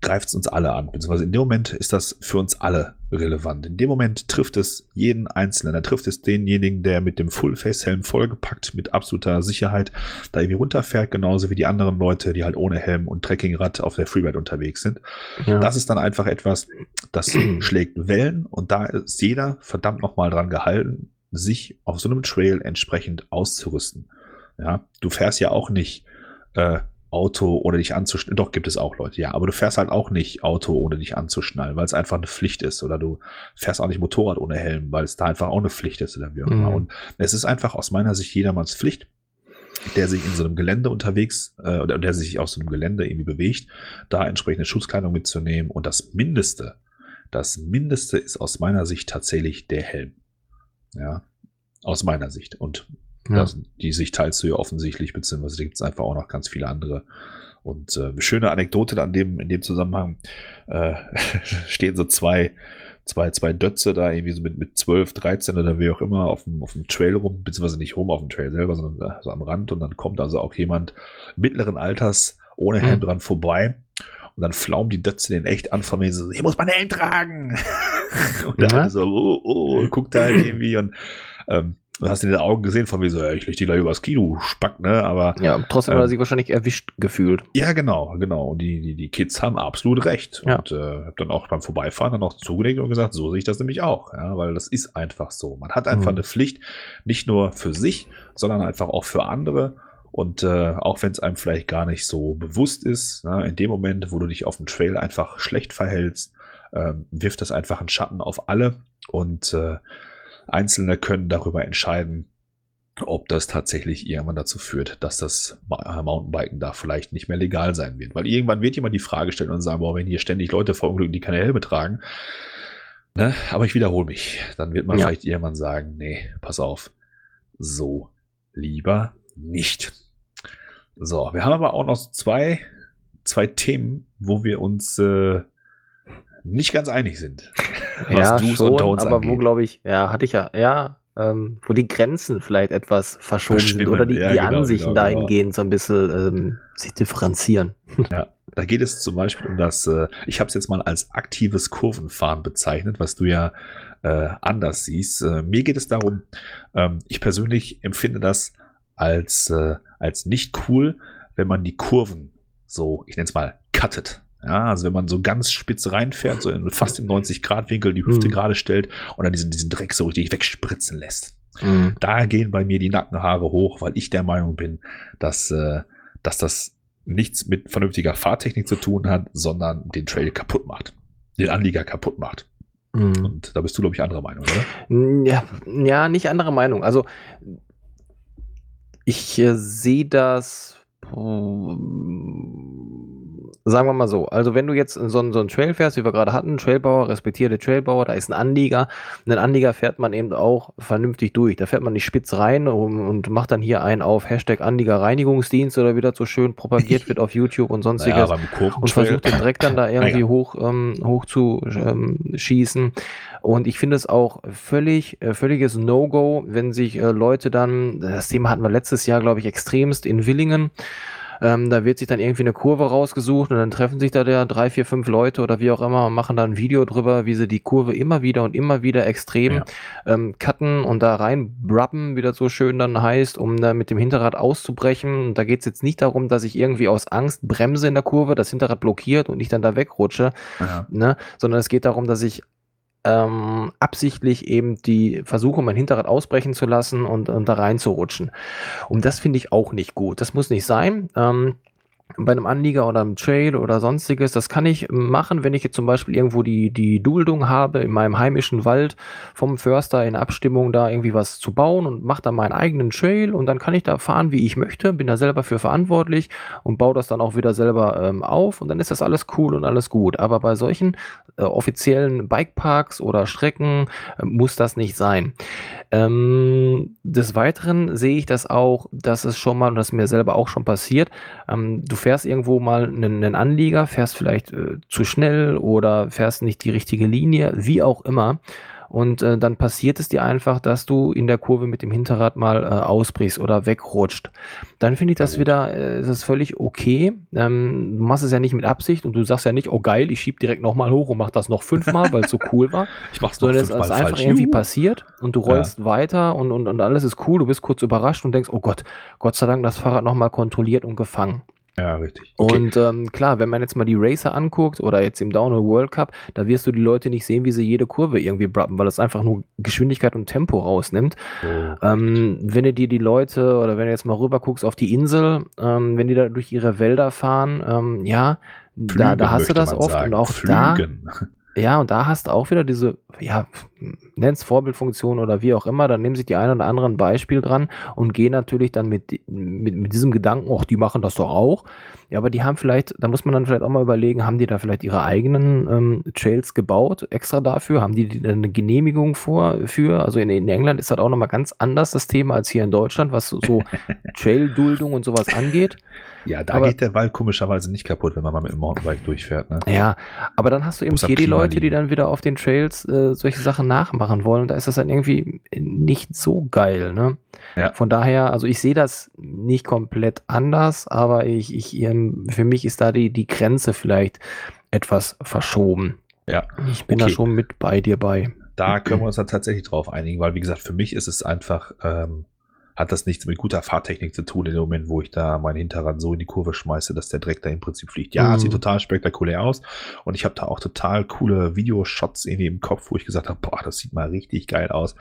greift es uns alle an. Beziehungsweise in dem Moment ist das für uns alle relevant. In dem Moment trifft es jeden Einzelnen. Da trifft es denjenigen, der mit dem Full-Face-Helm vollgepackt, mit absoluter Sicherheit da irgendwie runterfährt, genauso wie die anderen Leute, die halt ohne Helm und Trekkingrad auf der Freeride unterwegs sind. Ja. Das ist dann einfach etwas, das <clears throat> schlägt Wellen und da ist jeder verdammt nochmal dran gehalten, sich auf so einem Trail entsprechend auszurüsten. Ja, du fährst ja auch nicht äh, Auto ohne dich anzuschnallen. Doch, gibt es auch Leute, ja. Aber du fährst halt auch nicht Auto ohne dich anzuschnallen, weil es einfach eine Pflicht ist. Oder du fährst auch nicht Motorrad ohne Helm, weil es da einfach auch eine Pflicht ist oder wie auch immer. Mhm. Und es ist einfach aus meiner Sicht jedermanns Pflicht, der sich in so einem Gelände unterwegs äh, oder der sich auf so einem Gelände irgendwie bewegt, da entsprechende Schutzkleidung mitzunehmen. Und das Mindeste, das Mindeste ist aus meiner Sicht tatsächlich der Helm. Ja, aus meiner Sicht. Und ja. Das, die Sicht teilst du ja offensichtlich, beziehungsweise gibt es einfach auch noch ganz viele andere. Und äh, schöne Anekdote an dem, in dem Zusammenhang äh, <laughs> stehen so zwei, zwei, zwei Dötze da irgendwie so mit, mit 12, 13 oder wie auch immer auf dem, auf dem Trail rum, beziehungsweise nicht rum auf dem Trail selber, sondern so am Rand und dann kommt also auch jemand mittleren Alters ohne Helm mhm. dran vorbei und dann flaumen die Dötze den echt an von mir so, ich muss meinen Helm tragen. <laughs> und dann ja. so, oh, oh, guckt da halt irgendwie und ähm, Du hast in den Augen gesehen von mir so, ich leg die gleich übers Kino, Spack, ne? Aber. Ja, trotzdem ähm, hat er sich wahrscheinlich erwischt gefühlt. Ja, genau, genau. Und die, die, die Kids haben absolut recht. Ja. Und äh, hab dann auch beim Vorbeifahren dann auch zugelegt und gesagt, so sehe ich das nämlich auch. Ja, weil das ist einfach so. Man hat einfach mhm. eine Pflicht, nicht nur für sich, sondern einfach auch für andere. Und äh, auch wenn es einem vielleicht gar nicht so bewusst ist, na, ne, in dem Moment, wo du dich auf dem Trail einfach schlecht verhältst, äh, wirft das einfach einen Schatten auf alle. Und äh, Einzelne können darüber entscheiden, ob das tatsächlich irgendwann dazu führt, dass das Mountainbiken da vielleicht nicht mehr legal sein wird. Weil irgendwann wird jemand die Frage stellen und sagen, boah, wenn hier ständig Leute verunglücken, die keine Helme tragen, ne? aber ich wiederhole mich, dann wird man ja. vielleicht irgendwann sagen, nee, pass auf, so lieber nicht. So, wir haben aber auch noch zwei, zwei Themen, wo wir uns äh, nicht ganz einig sind. <laughs> ja, schon, aber angeht. wo glaube ich, ja, hatte ich ja, ja, ähm, wo die Grenzen vielleicht etwas verschoben sind oder die, ja, die genau, Ansichten genau, genau. dahingehend so ein bisschen ähm, sich differenzieren. <laughs> Ja, da geht es zum Beispiel um das, äh, ich habe es jetzt mal als aktives Kurvenfahren bezeichnet, was du ja äh, anders siehst. Äh, mir geht es darum, ähm, ich persönlich empfinde das als, äh, als nicht cool, wenn man die Kurven so, ich nenne es mal, cuttet. Ja, also wenn man so ganz spitz reinfährt, so in fast im 90-Grad-Winkel die Hüfte mhm. gerade stellt und dann diesen, diesen Dreck so richtig wegspritzen lässt. Mhm. Da gehen bei mir die Nackenhaare hoch, weil ich der Meinung bin, dass, äh, dass das nichts mit vernünftiger Fahrtechnik zu tun hat, sondern den Trail kaputt macht. Den Anlieger kaputt macht. Mhm. Und da bist du, glaube ich, anderer Meinung, oder? Ja, ja, nicht anderer Meinung. Also ich äh, sehe das sagen wir mal so, also wenn du jetzt so 'n so 'n Trail fährst, wie wir gerade hatten, Trailbauer, respektierte Trailbauer, da ist ein Anlieger. 'Nen Anlieger fährt man eben auch vernünftig durch. Da fährt man nicht spitz rein und und macht dann hier einen auf Hashtag Anliegerreinigungsdienst oder wie das so schön propagiert wird auf YouTube und sonstiges und versucht den Dreck dann da <laughs> irgendwie hoch ähm, hoch zu, ähm, schießen. Und ich finde es auch völlig äh, völliges No-Go, wenn sich, äh, Leute dann das Thema hatten wir letztes Jahr, glaube ich, extremst in Willingen. Ähm, da wird sich dann irgendwie eine Kurve rausgesucht und dann treffen sich da der drei, vier, fünf Leute oder wie auch immer und machen dann ein Video drüber, wie sie die Kurve immer wieder und immer wieder extrem ja. ähm, cutten und da rein brappen, wie das so schön dann heißt, um da mit dem Hinterrad auszubrechen. Und da geht es jetzt nicht darum, dass ich irgendwie aus Angst bremse in der Kurve, das Hinterrad blockiert und ich dann da wegrutsche, ja. ne? sondern es geht darum, dass ich ähm, absichtlich eben die versuche, mein Hinterrad ausbrechen zu lassen und, und da reinzurutschen. Und das finde ich auch nicht gut. Das muss nicht sein. Ähm, bei einem Anlieger oder einem Trail oder sonstiges. Das kann ich machen, wenn ich jetzt zum Beispiel irgendwo die, die Duldung habe, in meinem heimischen Wald vom Förster in Abstimmung da irgendwie was zu bauen und mache da meinen eigenen Trail und dann kann ich da fahren, wie ich möchte, bin da selber für verantwortlich und baue das dann auch wieder selber ähm, auf und dann ist das alles cool und alles gut. Aber bei solchen äh, offiziellen Bikeparks oder Strecken äh, muss das nicht sein. Ähm, des Weiteren sehe ich das auch, dass es schon mal, und das mir selber auch schon passiert, ähm, du fährst irgendwo mal einen, einen Anlieger, fährst vielleicht äh, zu schnell oder fährst nicht die richtige Linie, wie auch immer. Und äh, dann passiert es dir einfach, dass du in der Kurve mit dem Hinterrad mal äh, ausbrichst oder wegrutscht. Dann finde ich das wieder, äh, ist das völlig okay. Ähm, du machst es ja nicht mit Absicht und du sagst ja nicht, oh geil, ich schieb direkt nochmal hoch und mach das noch fünfmal, weil es so cool war. <laughs> ich mach's Sondern es ist einfach falsch. irgendwie passiert und du rollst ja. weiter und, und, und alles ist cool. Du bist kurz überrascht und denkst, oh Gott, Gott sei Dank das Fahrrad nochmal kontrolliert und gefangen. Ja, richtig. Okay. Und ähm, klar, wenn man jetzt mal die Racer anguckt oder jetzt im Downhill World Cup, da wirst du die Leute nicht sehen, wie sie jede Kurve irgendwie brappen, weil das einfach nur Geschwindigkeit und Tempo rausnimmt. Oh, ähm, wenn du dir die Leute oder wenn du jetzt mal rüber guckst auf die Insel, ähm, wenn die da durch ihre Wälder fahren, ähm, ja, Flügen, da, da hast du das oft sagen. und auch Flügen. da ja, und da hast du auch wieder diese, ja, nenn's Vorbildfunktion oder wie auch immer, dann nehmen sich die einen oder anderen Beispiel dran und gehen natürlich dann mit, mit, mit diesem Gedanken, ach, die machen das doch auch. Ja, aber die haben vielleicht, da muss man dann vielleicht auch mal überlegen, haben die da vielleicht ihre eigenen ähm, Trails gebaut, extra dafür? Haben die eine Genehmigung vor, für? Also in, in England ist das auch nochmal ganz anders, das Thema, als hier in Deutschland, was so, <laughs> Trail-Duldung und sowas angeht. Ja, da aber, geht der Wald komischerweise nicht kaputt, wenn man mal mit dem Mountainbike durchfährt. Ne? Ja, aber dann hast du eben hier die Leute, die dann wieder auf den Trails äh, solche Sachen nachmachen wollen. Da ist das dann irgendwie nicht so geil. Ne? Ja. Von daher, also ich sehe das nicht komplett anders, aber ich, ich, ähm, für mich ist da die, die Grenze vielleicht etwas verschoben. Ja. Ich bin okay. da schon mit bei dir bei. Da können wir uns dann tatsächlich drauf einigen, weil wie gesagt, für mich ist es einfach ähm, hat das nichts mit guter Fahrtechnik zu tun in dem Moment, wo ich da meinen Hinterrad so in die Kurve schmeiße, dass der Dreck da im Prinzip fliegt. Ja, mhm. sieht total spektakulär aus und ich habe da auch total coole Videoshots irgendwie im Kopf, wo ich gesagt habe, boah, das sieht mal richtig geil aus.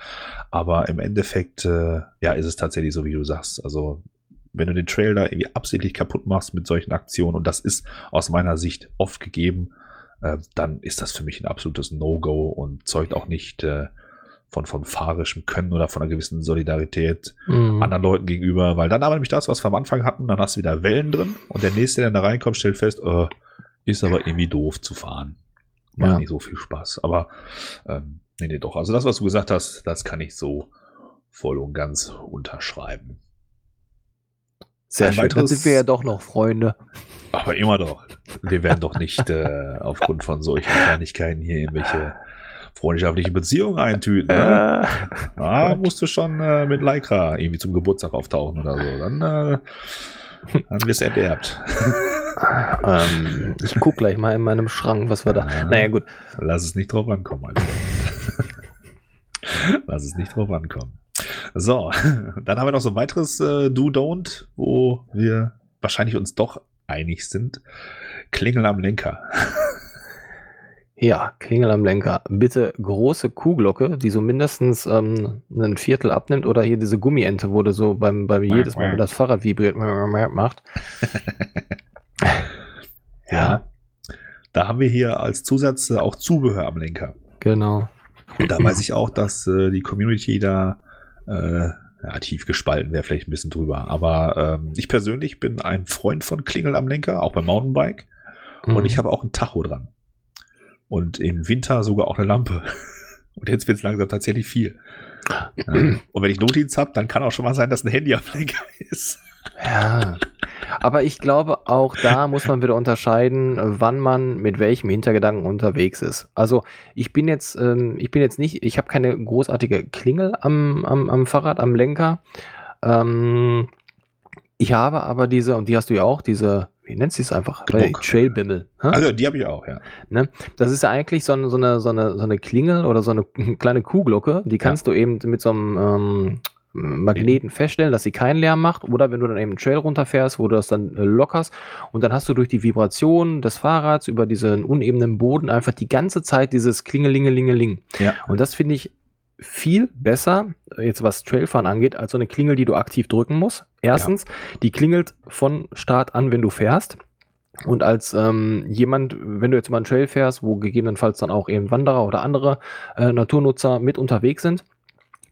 Aber im Endeffekt, äh, ja, ist es tatsächlich so, wie du sagst. Also wenn du den Trail da irgendwie absichtlich kaputt machst mit solchen Aktionen und das ist aus meiner Sicht oft gegeben, äh, dann ist das für mich ein absolutes No-Go und zeugt auch nicht äh, von, von fahrischem Können oder von einer gewissen Solidarität mhm. anderen Leuten gegenüber, weil dann aber nämlich das, was wir am Anfang hatten, dann hast du wieder Wellen drin und der nächste, der da reinkommt, stellt fest, äh, ist aber irgendwie doof zu fahren. Macht ja. nicht so viel Spaß. Aber ähm, nee, nee, doch. Also das, was du gesagt hast, das kann ich so voll und ganz unterschreiben. Sehr Ein schön, weiteres, dann sind wir ja doch noch Freunde. Aber immer doch. Wir werden doch nicht äh, aufgrund von solchen Kleinigkeiten hier irgendwelche freundschaftliche Beziehung eintüten. Ne? Äh. Da musst du schon äh, mit Lycra irgendwie zum Geburtstag auftauchen oder so. Dann, äh, dann wirst du enterbt. <laughs> ähm, ich guck gleich mal in meinem Schrank, was wir da. Ja, naja, gut. Lass es nicht drauf ankommen, Alter. <laughs> Lass es nicht drauf ankommen. So, <laughs> dann haben wir noch so ein weiteres äh, Do-Don't, wo wir wahrscheinlich uns doch einig sind. Klingel am Lenker. <laughs> Ja, Klingel am Lenker. Bitte große Kuhglocke, die so mindestens ähm, ein Viertel abnimmt oder hier diese Gummiente, wo du so beim, beim jedes Mal, wenn das Fahrrad vibriert, macht. <laughs> ja. Da haben wir hier als Zusatz äh, auch Zubehör am Lenker. Genau. Und da weiß ich auch, dass äh, die Community da äh, ja, tief gespalten wäre vielleicht ein bisschen drüber. Aber ähm, ich persönlich bin ein Freund von Klingel am Lenker, auch beim Mountainbike. Mhm. Und ich habe auch ein Tacho dran. Und im Winter sogar auch eine Lampe. <laughs> Und jetzt wird es langsam tatsächlich viel. Und wenn ich Notdienst habe, dann kann auch schon mal sein, dass ein Handy am Lenker <laughs> ist. Ja. Aber ich glaube, auch da muss man wieder unterscheiden, wann man mit welchem Hintergedanken unterwegs ist. Also ich bin jetzt, ähm, ich bin jetzt nicht, ich habe keine großartige Klingel am, am, am Fahrrad, am Lenker. Ähm, ich habe aber diese, und die hast du ja auch, diese wie nennt sie es einfach? Trailbimmel. Also die habe ich auch, ja. Ne? Das ist ja eigentlich so eine, so, eine, so, eine, so eine Klingel oder so eine <laughs> kleine Kuhglocke, die kannst ja. du eben mit so einem ähm, Magneten feststellen, dass sie keinen Lärm macht. Oder wenn du dann eben einen Trail runterfährst, wo du das dann äh, lockerst und dann hast du durch die Vibration des Fahrrads über diesen unebenen Boden einfach die ganze Zeit dieses Klingelingelingeling. Ja. Und das finde ich viel besser, jetzt was Trailfahren angeht, als so eine Klingel, die du aktiv drücken musst. Erstens, ja. die klingelt von Start an, wenn du fährst. Und als ähm, jemand, wenn du jetzt mal einen Trail fährst, wo gegebenenfalls dann auch eben Wanderer oder andere äh, Naturnutzer mit unterwegs sind,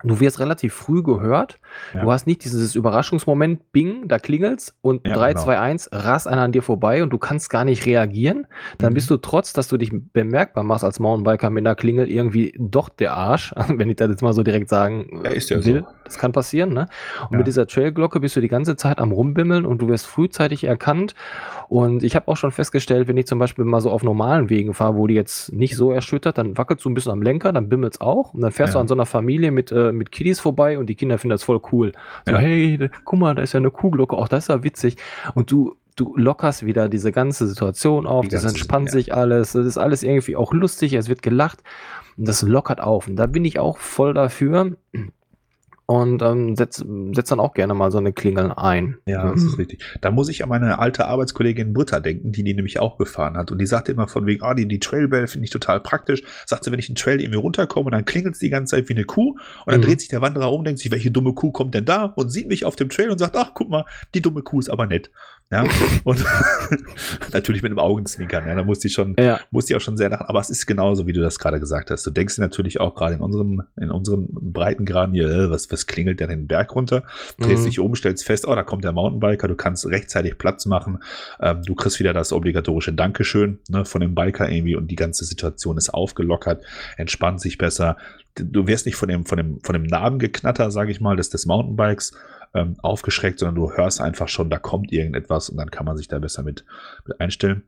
Du wirst relativ früh gehört. Ja. Du hast nicht dieses Überraschungsmoment, bing, da klingelt's und ja, 3, genau. 2, 1, rast einer an dir vorbei und du kannst gar nicht reagieren. Dann mhm. bist du trotz, dass du dich bemerkbar machst als Mountainbiker mit einer Klingel irgendwie doch der Arsch, <laughs> wenn ich das jetzt mal so direkt sagen ja, ist ja will. So. Das kann passieren, ne? Und ja. mit dieser Trailglocke bist du die ganze Zeit am Rumbimmeln und du wirst frühzeitig erkannt. Und ich habe auch schon festgestellt, wenn ich zum Beispiel mal so auf normalen Wegen fahre, wo die jetzt nicht so erschüttert, dann wackelt du ein bisschen am Lenker, dann bimmelt's auch. Und dann fährst du an so einer Familie mit äh, mit Kiddies vorbei und die Kinder finden das voll cool. So, ja. hey, guck mal, da ist ja eine Kuhglocke, auch das ist ja witzig. Und du, du lockerst wieder diese ganze Situation auf, das entspannt sich ja. alles, das ist alles irgendwie auch lustig, es wird gelacht und das lockert auf. Und da bin ich auch voll dafür und ähm, setzt setz dann auch gerne mal so eine Klingel ein. Ja, das ist richtig. Da muss ich an meine alte Arbeitskollegin Britta denken, die die nämlich auch gefahren hat. Und die sagte immer von wegen, ah, die, die Trailbell finde ich total praktisch. Sagt sie, wenn ich einen Trail irgendwie runterkomme, dann klingelt es die ganze Zeit wie eine Kuh. Und dann mhm. dreht sich der Wanderer um, denkt sich, welche dumme Kuh kommt denn da? Und sieht mich auf dem Trail und sagt, ach, guck mal, die dumme Kuh ist aber nett. Ja, und <laughs> natürlich mit einem Augenzwinkern. Ja, da musste ich schon, ja. musste ich auch schon sehr lachen. Aber es ist genauso, wie du das gerade gesagt hast. Du denkst natürlich auch gerade in unserem, in unserem Breitengraden hier, äh, was, was klingelt der den Berg runter? Drehst mhm. dich um, stellst fest, oh, da kommt der Mountainbiker. Du kannst rechtzeitig Platz machen. Ähm, du kriegst wieder das obligatorische Dankeschön ne, von dem Biker irgendwie und die ganze Situation ist aufgelockert, entspannt sich besser. Du wirst nicht von dem, von dem, von dem Narbengeknatter, sage ich mal, des, des Mountainbikes ähm, aufgeschreckt, sondern du hörst einfach schon, da kommt irgendetwas und dann kann man sich da besser mit, mit einstellen.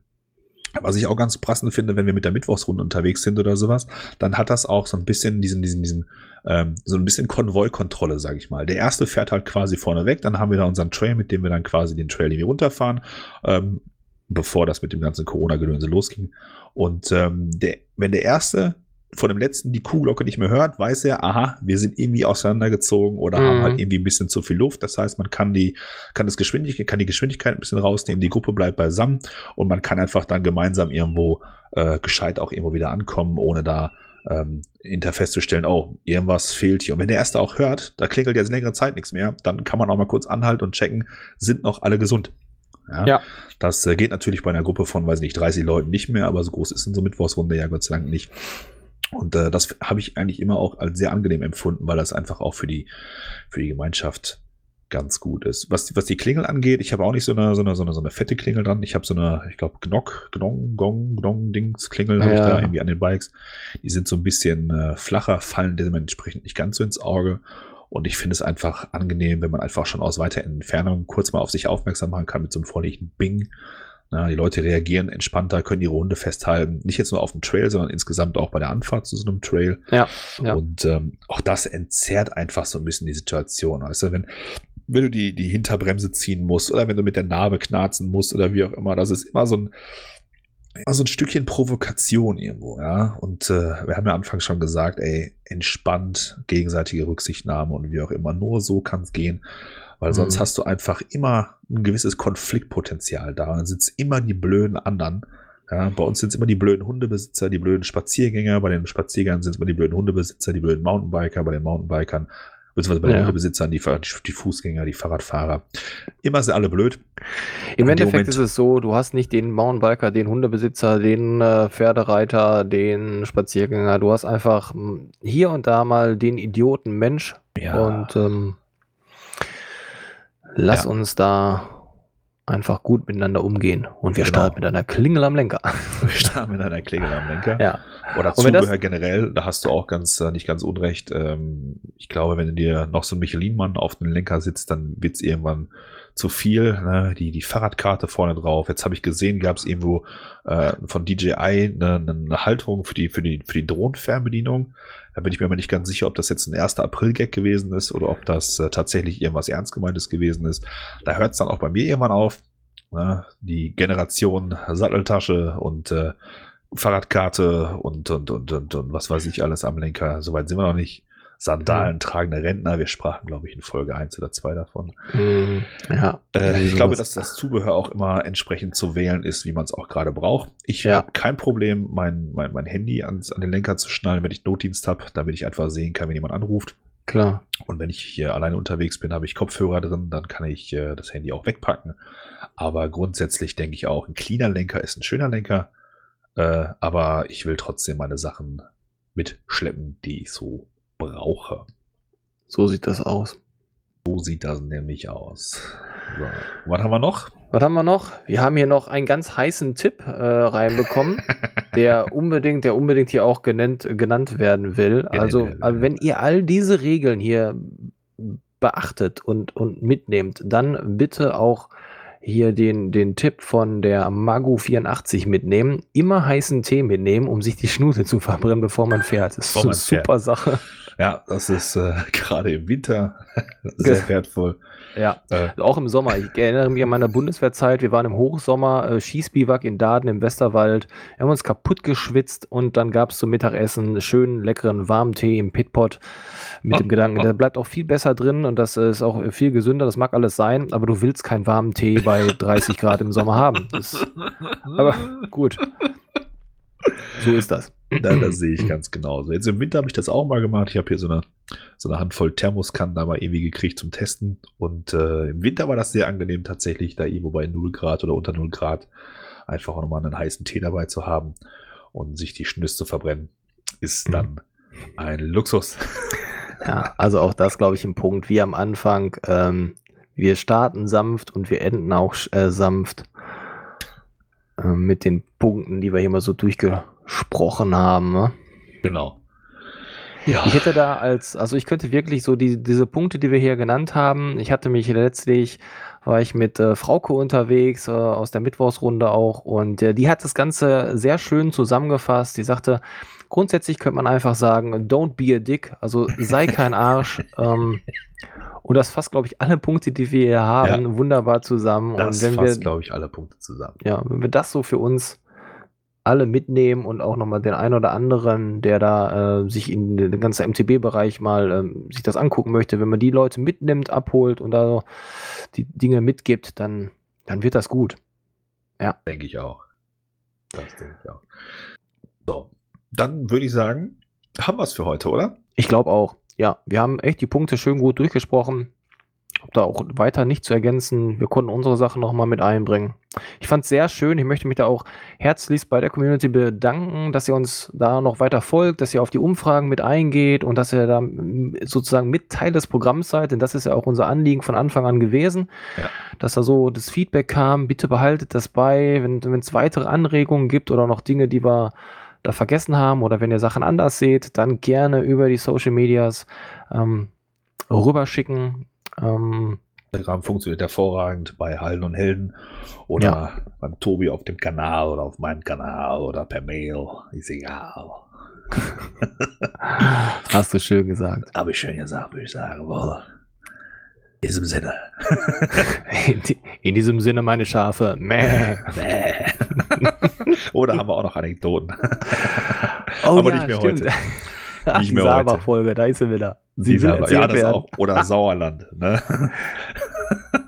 Was ich auch ganz passend finde, wenn wir mit der Mittwochsrunde unterwegs sind oder sowas, dann hat das auch so ein bisschen diesen, diesen, diesen, ähm, so ein bisschen Konvoi-Kontrolle, sage ich mal. Der erste fährt halt quasi vorne weg, dann haben wir da unseren Trail, mit dem wir dann quasi den Trail irgendwie runterfahren, ähm, bevor das mit dem ganzen Corona-Gedönse losging. Und ähm, der, wenn der erste von dem letzten die Kuhglocke nicht mehr hört, weiß er, aha, wir sind irgendwie auseinandergezogen oder mhm. haben halt mhm. irgendwie ein bisschen zu viel Luft. Das heißt, man kann die, kann das Geschwindigkeit, kann die Geschwindigkeit ein bisschen rausnehmen, die Gruppe bleibt beisammen und man kann einfach dann gemeinsam irgendwo äh, gescheit auch irgendwo wieder ankommen, ohne da ähm, hinter festzustellen, oh, irgendwas fehlt hier. Und wenn der Erste auch hört, da klingelt jetzt längere Zeit nichts mehr, dann kann man auch mal kurz anhalten und checken, sind noch alle gesund. Ja, ja. Das äh, geht natürlich bei einer Gruppe von, weiß nicht, 30 Leuten nicht mehr, aber so groß ist unsere Mittwochsrunde ja Gott sei Dank nicht. Und äh, das habe ich eigentlich immer auch als sehr angenehm empfunden, weil das einfach auch für die, für die Gemeinschaft ganz gut ist. Was, was die Klingel angeht, ich habe auch nicht so eine, so eine, so eine, so eine fette Klingel dran. Ich habe so eine, ich glaube, Gnock, Gnong, Gong, Gnong, Dings, Klingel ja. habe ich da irgendwie an den Bikes. Die sind so ein bisschen äh, flacher, fallen dementsprechend nicht ganz so ins Auge. Und ich finde es einfach angenehm, wenn man einfach schon aus weiter Entfernung kurz mal auf sich aufmerksam machen kann mit so einem vorliegenden Bing. Na, die Leute reagieren entspannter, können ihre Hunde festhalten. Nicht jetzt nur auf dem Trail, sondern insgesamt auch bei der Anfahrt zu so einem Trail. Ja. ja. Und ähm, auch das entzerrt einfach so ein bisschen die Situation. Du, wenn, wenn du die, die Hinterbremse ziehen musst oder wenn du mit der Narbe knarzen musst oder wie auch immer, das ist immer so ein, immer so ein Stückchen Provokation irgendwo, ja. Und äh, wir haben ja anfangs schon gesagt, ey, entspannt, gegenseitige Rücksichtnahme und wie auch immer. Nur so kann es gehen. Weil sonst mhm. hast du einfach immer ein gewisses Konfliktpotenzial da. Dann sind es immer die blöden anderen. Ja, bei uns sind es immer die blöden Hundebesitzer, die blöden Spaziergänger. Bei den Spaziergängern sind es immer die blöden Hundebesitzer, die blöden Mountainbiker. Bei den Mountainbikern, beziehungsweise bei den ja. Hundebesitzern, die, die, Fußgänger, die Fahrradfahrer. Immer sind alle blöd. Im Endeffekt Moment, ist es so, du hast nicht den Mountainbiker, den Hundebesitzer, den äh, Pferdereiter, den Spaziergänger. Du hast einfach hm, hier und da mal den Idioten Mensch. Ja. Und ähm, Lass ja. uns da einfach gut miteinander umgehen. Und wir genau. starten mit einer Klingel am Lenker. Wir starten mit einer Klingel am Lenker. Ja. Oder Zubehör generell, da hast du auch ganz, äh, nicht ganz unrecht. Ähm, ich glaube, wenn du dir noch so ein Michelin-Mann auf den Lenker sitzt, dann wird es irgendwann zu viel. Ne? Die, die Fahrradkarte vorne drauf. Jetzt habe ich gesehen, gab es irgendwo äh, von DJI eine, eine Halterung für die, für die, für die Drohnenfernbedienung. Da bin ich mir aber nicht ganz sicher, ob das jetzt ein 1. April-Gag gewesen ist oder ob das äh, tatsächlich irgendwas ernst gemeintes gewesen ist. Da hört es dann auch bei mir irgendwann auf. Ne? Die Generation Satteltasche und äh, Fahrradkarte und, und, und, und, und was weiß ich alles am Lenker. Soweit sind wir noch nicht. Sandalen tragende Rentner. Wir sprachen, glaube ich, in Folge 1 oder 2 davon. Mm, ja. Äh, ich glaube, dass das Zubehör auch immer entsprechend zu wählen ist, wie man es auch gerade braucht. Ich ja. habe kein Problem, mein, mein, mein Handy ans, an den Lenker zu schnallen, wenn ich Notdienst habe, damit ich einfach sehen kann, wenn jemand anruft. Klar. Und wenn ich hier alleine unterwegs bin, habe ich Kopfhörer drin, dann kann ich äh, das Handy auch wegpacken. Aber grundsätzlich denke ich auch, ein cleaner Lenker ist ein schöner Lenker. Äh, aber ich will trotzdem meine Sachen mitschleppen, die ich so brauche. So sieht das aus. So sieht das nämlich aus. So. Was haben wir noch? Was haben wir noch? Wir haben hier noch einen ganz heißen Tipp äh, reinbekommen, <laughs> der unbedingt, der unbedingt hier auch genannt, genannt werden will. Genannt also, werden. also, wenn ihr all diese Regeln hier beachtet und, und mitnehmt, dann bitte auch hier den, den Tipp von der Magu84 mitnehmen. Immer heißen Tee mitnehmen, um sich die Schnute zu verbrennen, bevor man fährt. Das ist eine super Sache. Ja, das ist äh, <laughs> gerade im Winter <laughs> sehr wertvoll. Ja, äh, auch im Sommer. Ich erinnere mich an meine Bundeswehrzeit. Wir waren im Hochsommer, äh, Schießbiwak in Daden im Westerwald. Wir haben uns kaputt geschwitzt und dann gab es zum Mittagessen schönen, leckeren, warmen Tee im Pitpot mit dem Gedanken, der bleibt auch viel besser drin und das ist auch viel gesünder. Das mag alles sein, aber du willst keinen warmen Tee bei <laughs> 30 Grad im Sommer haben. Das, aber gut. So ist das. Da, das sehe ich <clears throat> ganz genauso. Jetzt im Winter habe ich das auch mal gemacht. Ich habe hier so eine, so eine Handvoll Thermoskannen da mal irgendwie gekriegt zum Testen. Und äh, im Winter war das sehr angenehm tatsächlich, da irgendwo bei 0 Grad oder unter 0 Grad einfach auch nochmal einen heißen Tee dabei zu haben und sich die Schnüsse zu verbrennen, ist mhm. dann ein Luxus. Ja, also auch das, glaube ich, ein Punkt wie am Anfang. Ähm, wir starten sanft und wir enden auch äh, sanft äh, mit den Punkten, die wir hier mal so durchge gesprochen haben. Ne? Genau. Ja. Ich hätte da als, also ich könnte wirklich so die, diese Punkte, die wir hier genannt haben, ich hatte mich letztlich, war ich mit äh, Frauke unterwegs, äh, aus der Mittwochsrunde auch, und äh, die hat das Ganze sehr schön zusammengefasst. Die sagte, grundsätzlich könnte man einfach sagen, don't be a dick, also sei kein Arsch. <laughs> ähm, und das fasst, glaube ich, alle Punkte, die wir hier haben, ja. wunderbar zusammen. Das und wenn fasst, glaube ich, alle Punkte zusammen. Ja, wenn wir das so für uns alle mitnehmen und auch nochmal den einen oder anderen, der da äh, sich in den ganzen MTB-Bereich mal ähm, sich das angucken möchte, wenn man die Leute mitnimmt, abholt und da die Dinge mitgibt, dann, dann wird das gut. Ja. Denke ich auch. Das denke ich auch. So, dann würde ich sagen, haben wir es für heute, oder? Ich glaube auch. Ja, wir haben echt die Punkte schön gut durchgesprochen habe da auch weiter nicht zu ergänzen. Wir konnten unsere Sachen nochmal mit einbringen. Ich fand es sehr schön. Ich möchte mich da auch herzlichst bei der Community bedanken, dass ihr uns da noch weiter folgt, dass ihr auf die Umfragen mit eingeht und dass ihr da sozusagen mit Teil des Programms seid, denn das ist ja auch unser Anliegen von Anfang an gewesen, ja. dass da so das Feedback kam. Bitte behaltet das bei, wenn es weitere Anregungen gibt oder noch Dinge, die wir da vergessen haben oder wenn ihr Sachen anders seht, dann gerne über die Social Medias ähm, rüberschicken. Ähm, Instagram funktioniert hervorragend bei Hallen und Helden oder ja. beim Tobi auf dem Kanal oder auf meinem Kanal oder per Mail. Ist egal. <laughs> Hast du schön gesagt. Habe ich schön gesagt, würde ich sagen. Wohl. In diesem Sinne. <laughs> In, diesem Sinne, meine Schafe. Mäh. <laughs> Mäh. Oder haben wir auch noch Anekdoten? Oh, Aber ja, nicht mehr stimmt. heute. <laughs> Ach, nicht mehr die folge da ist sie wieder. Sie will ja, das auch. Oder <laughs> Sauerland. Ne?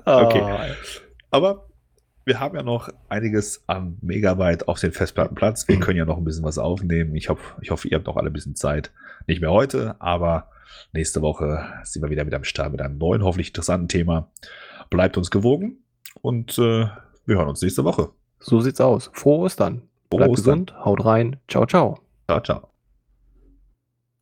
okay. Oh. Aber wir haben ja noch einiges an Megabyte auf den Festplattenplatz. Wir können ja noch ein bisschen was aufnehmen. Ich, hoffe, ich hoffe, ihr habt noch alle ein bisschen Zeit. Nicht mehr heute, aber nächste Woche sind wir wieder mit am Start mit einem neuen, hoffentlich interessanten Thema. Bleibt uns gewogen und äh, wir hören uns nächste Woche. So sieht's aus. Frohe Ostern. Bleibt gesund, haut rein. Ciao, ciao. Ciao, ciao.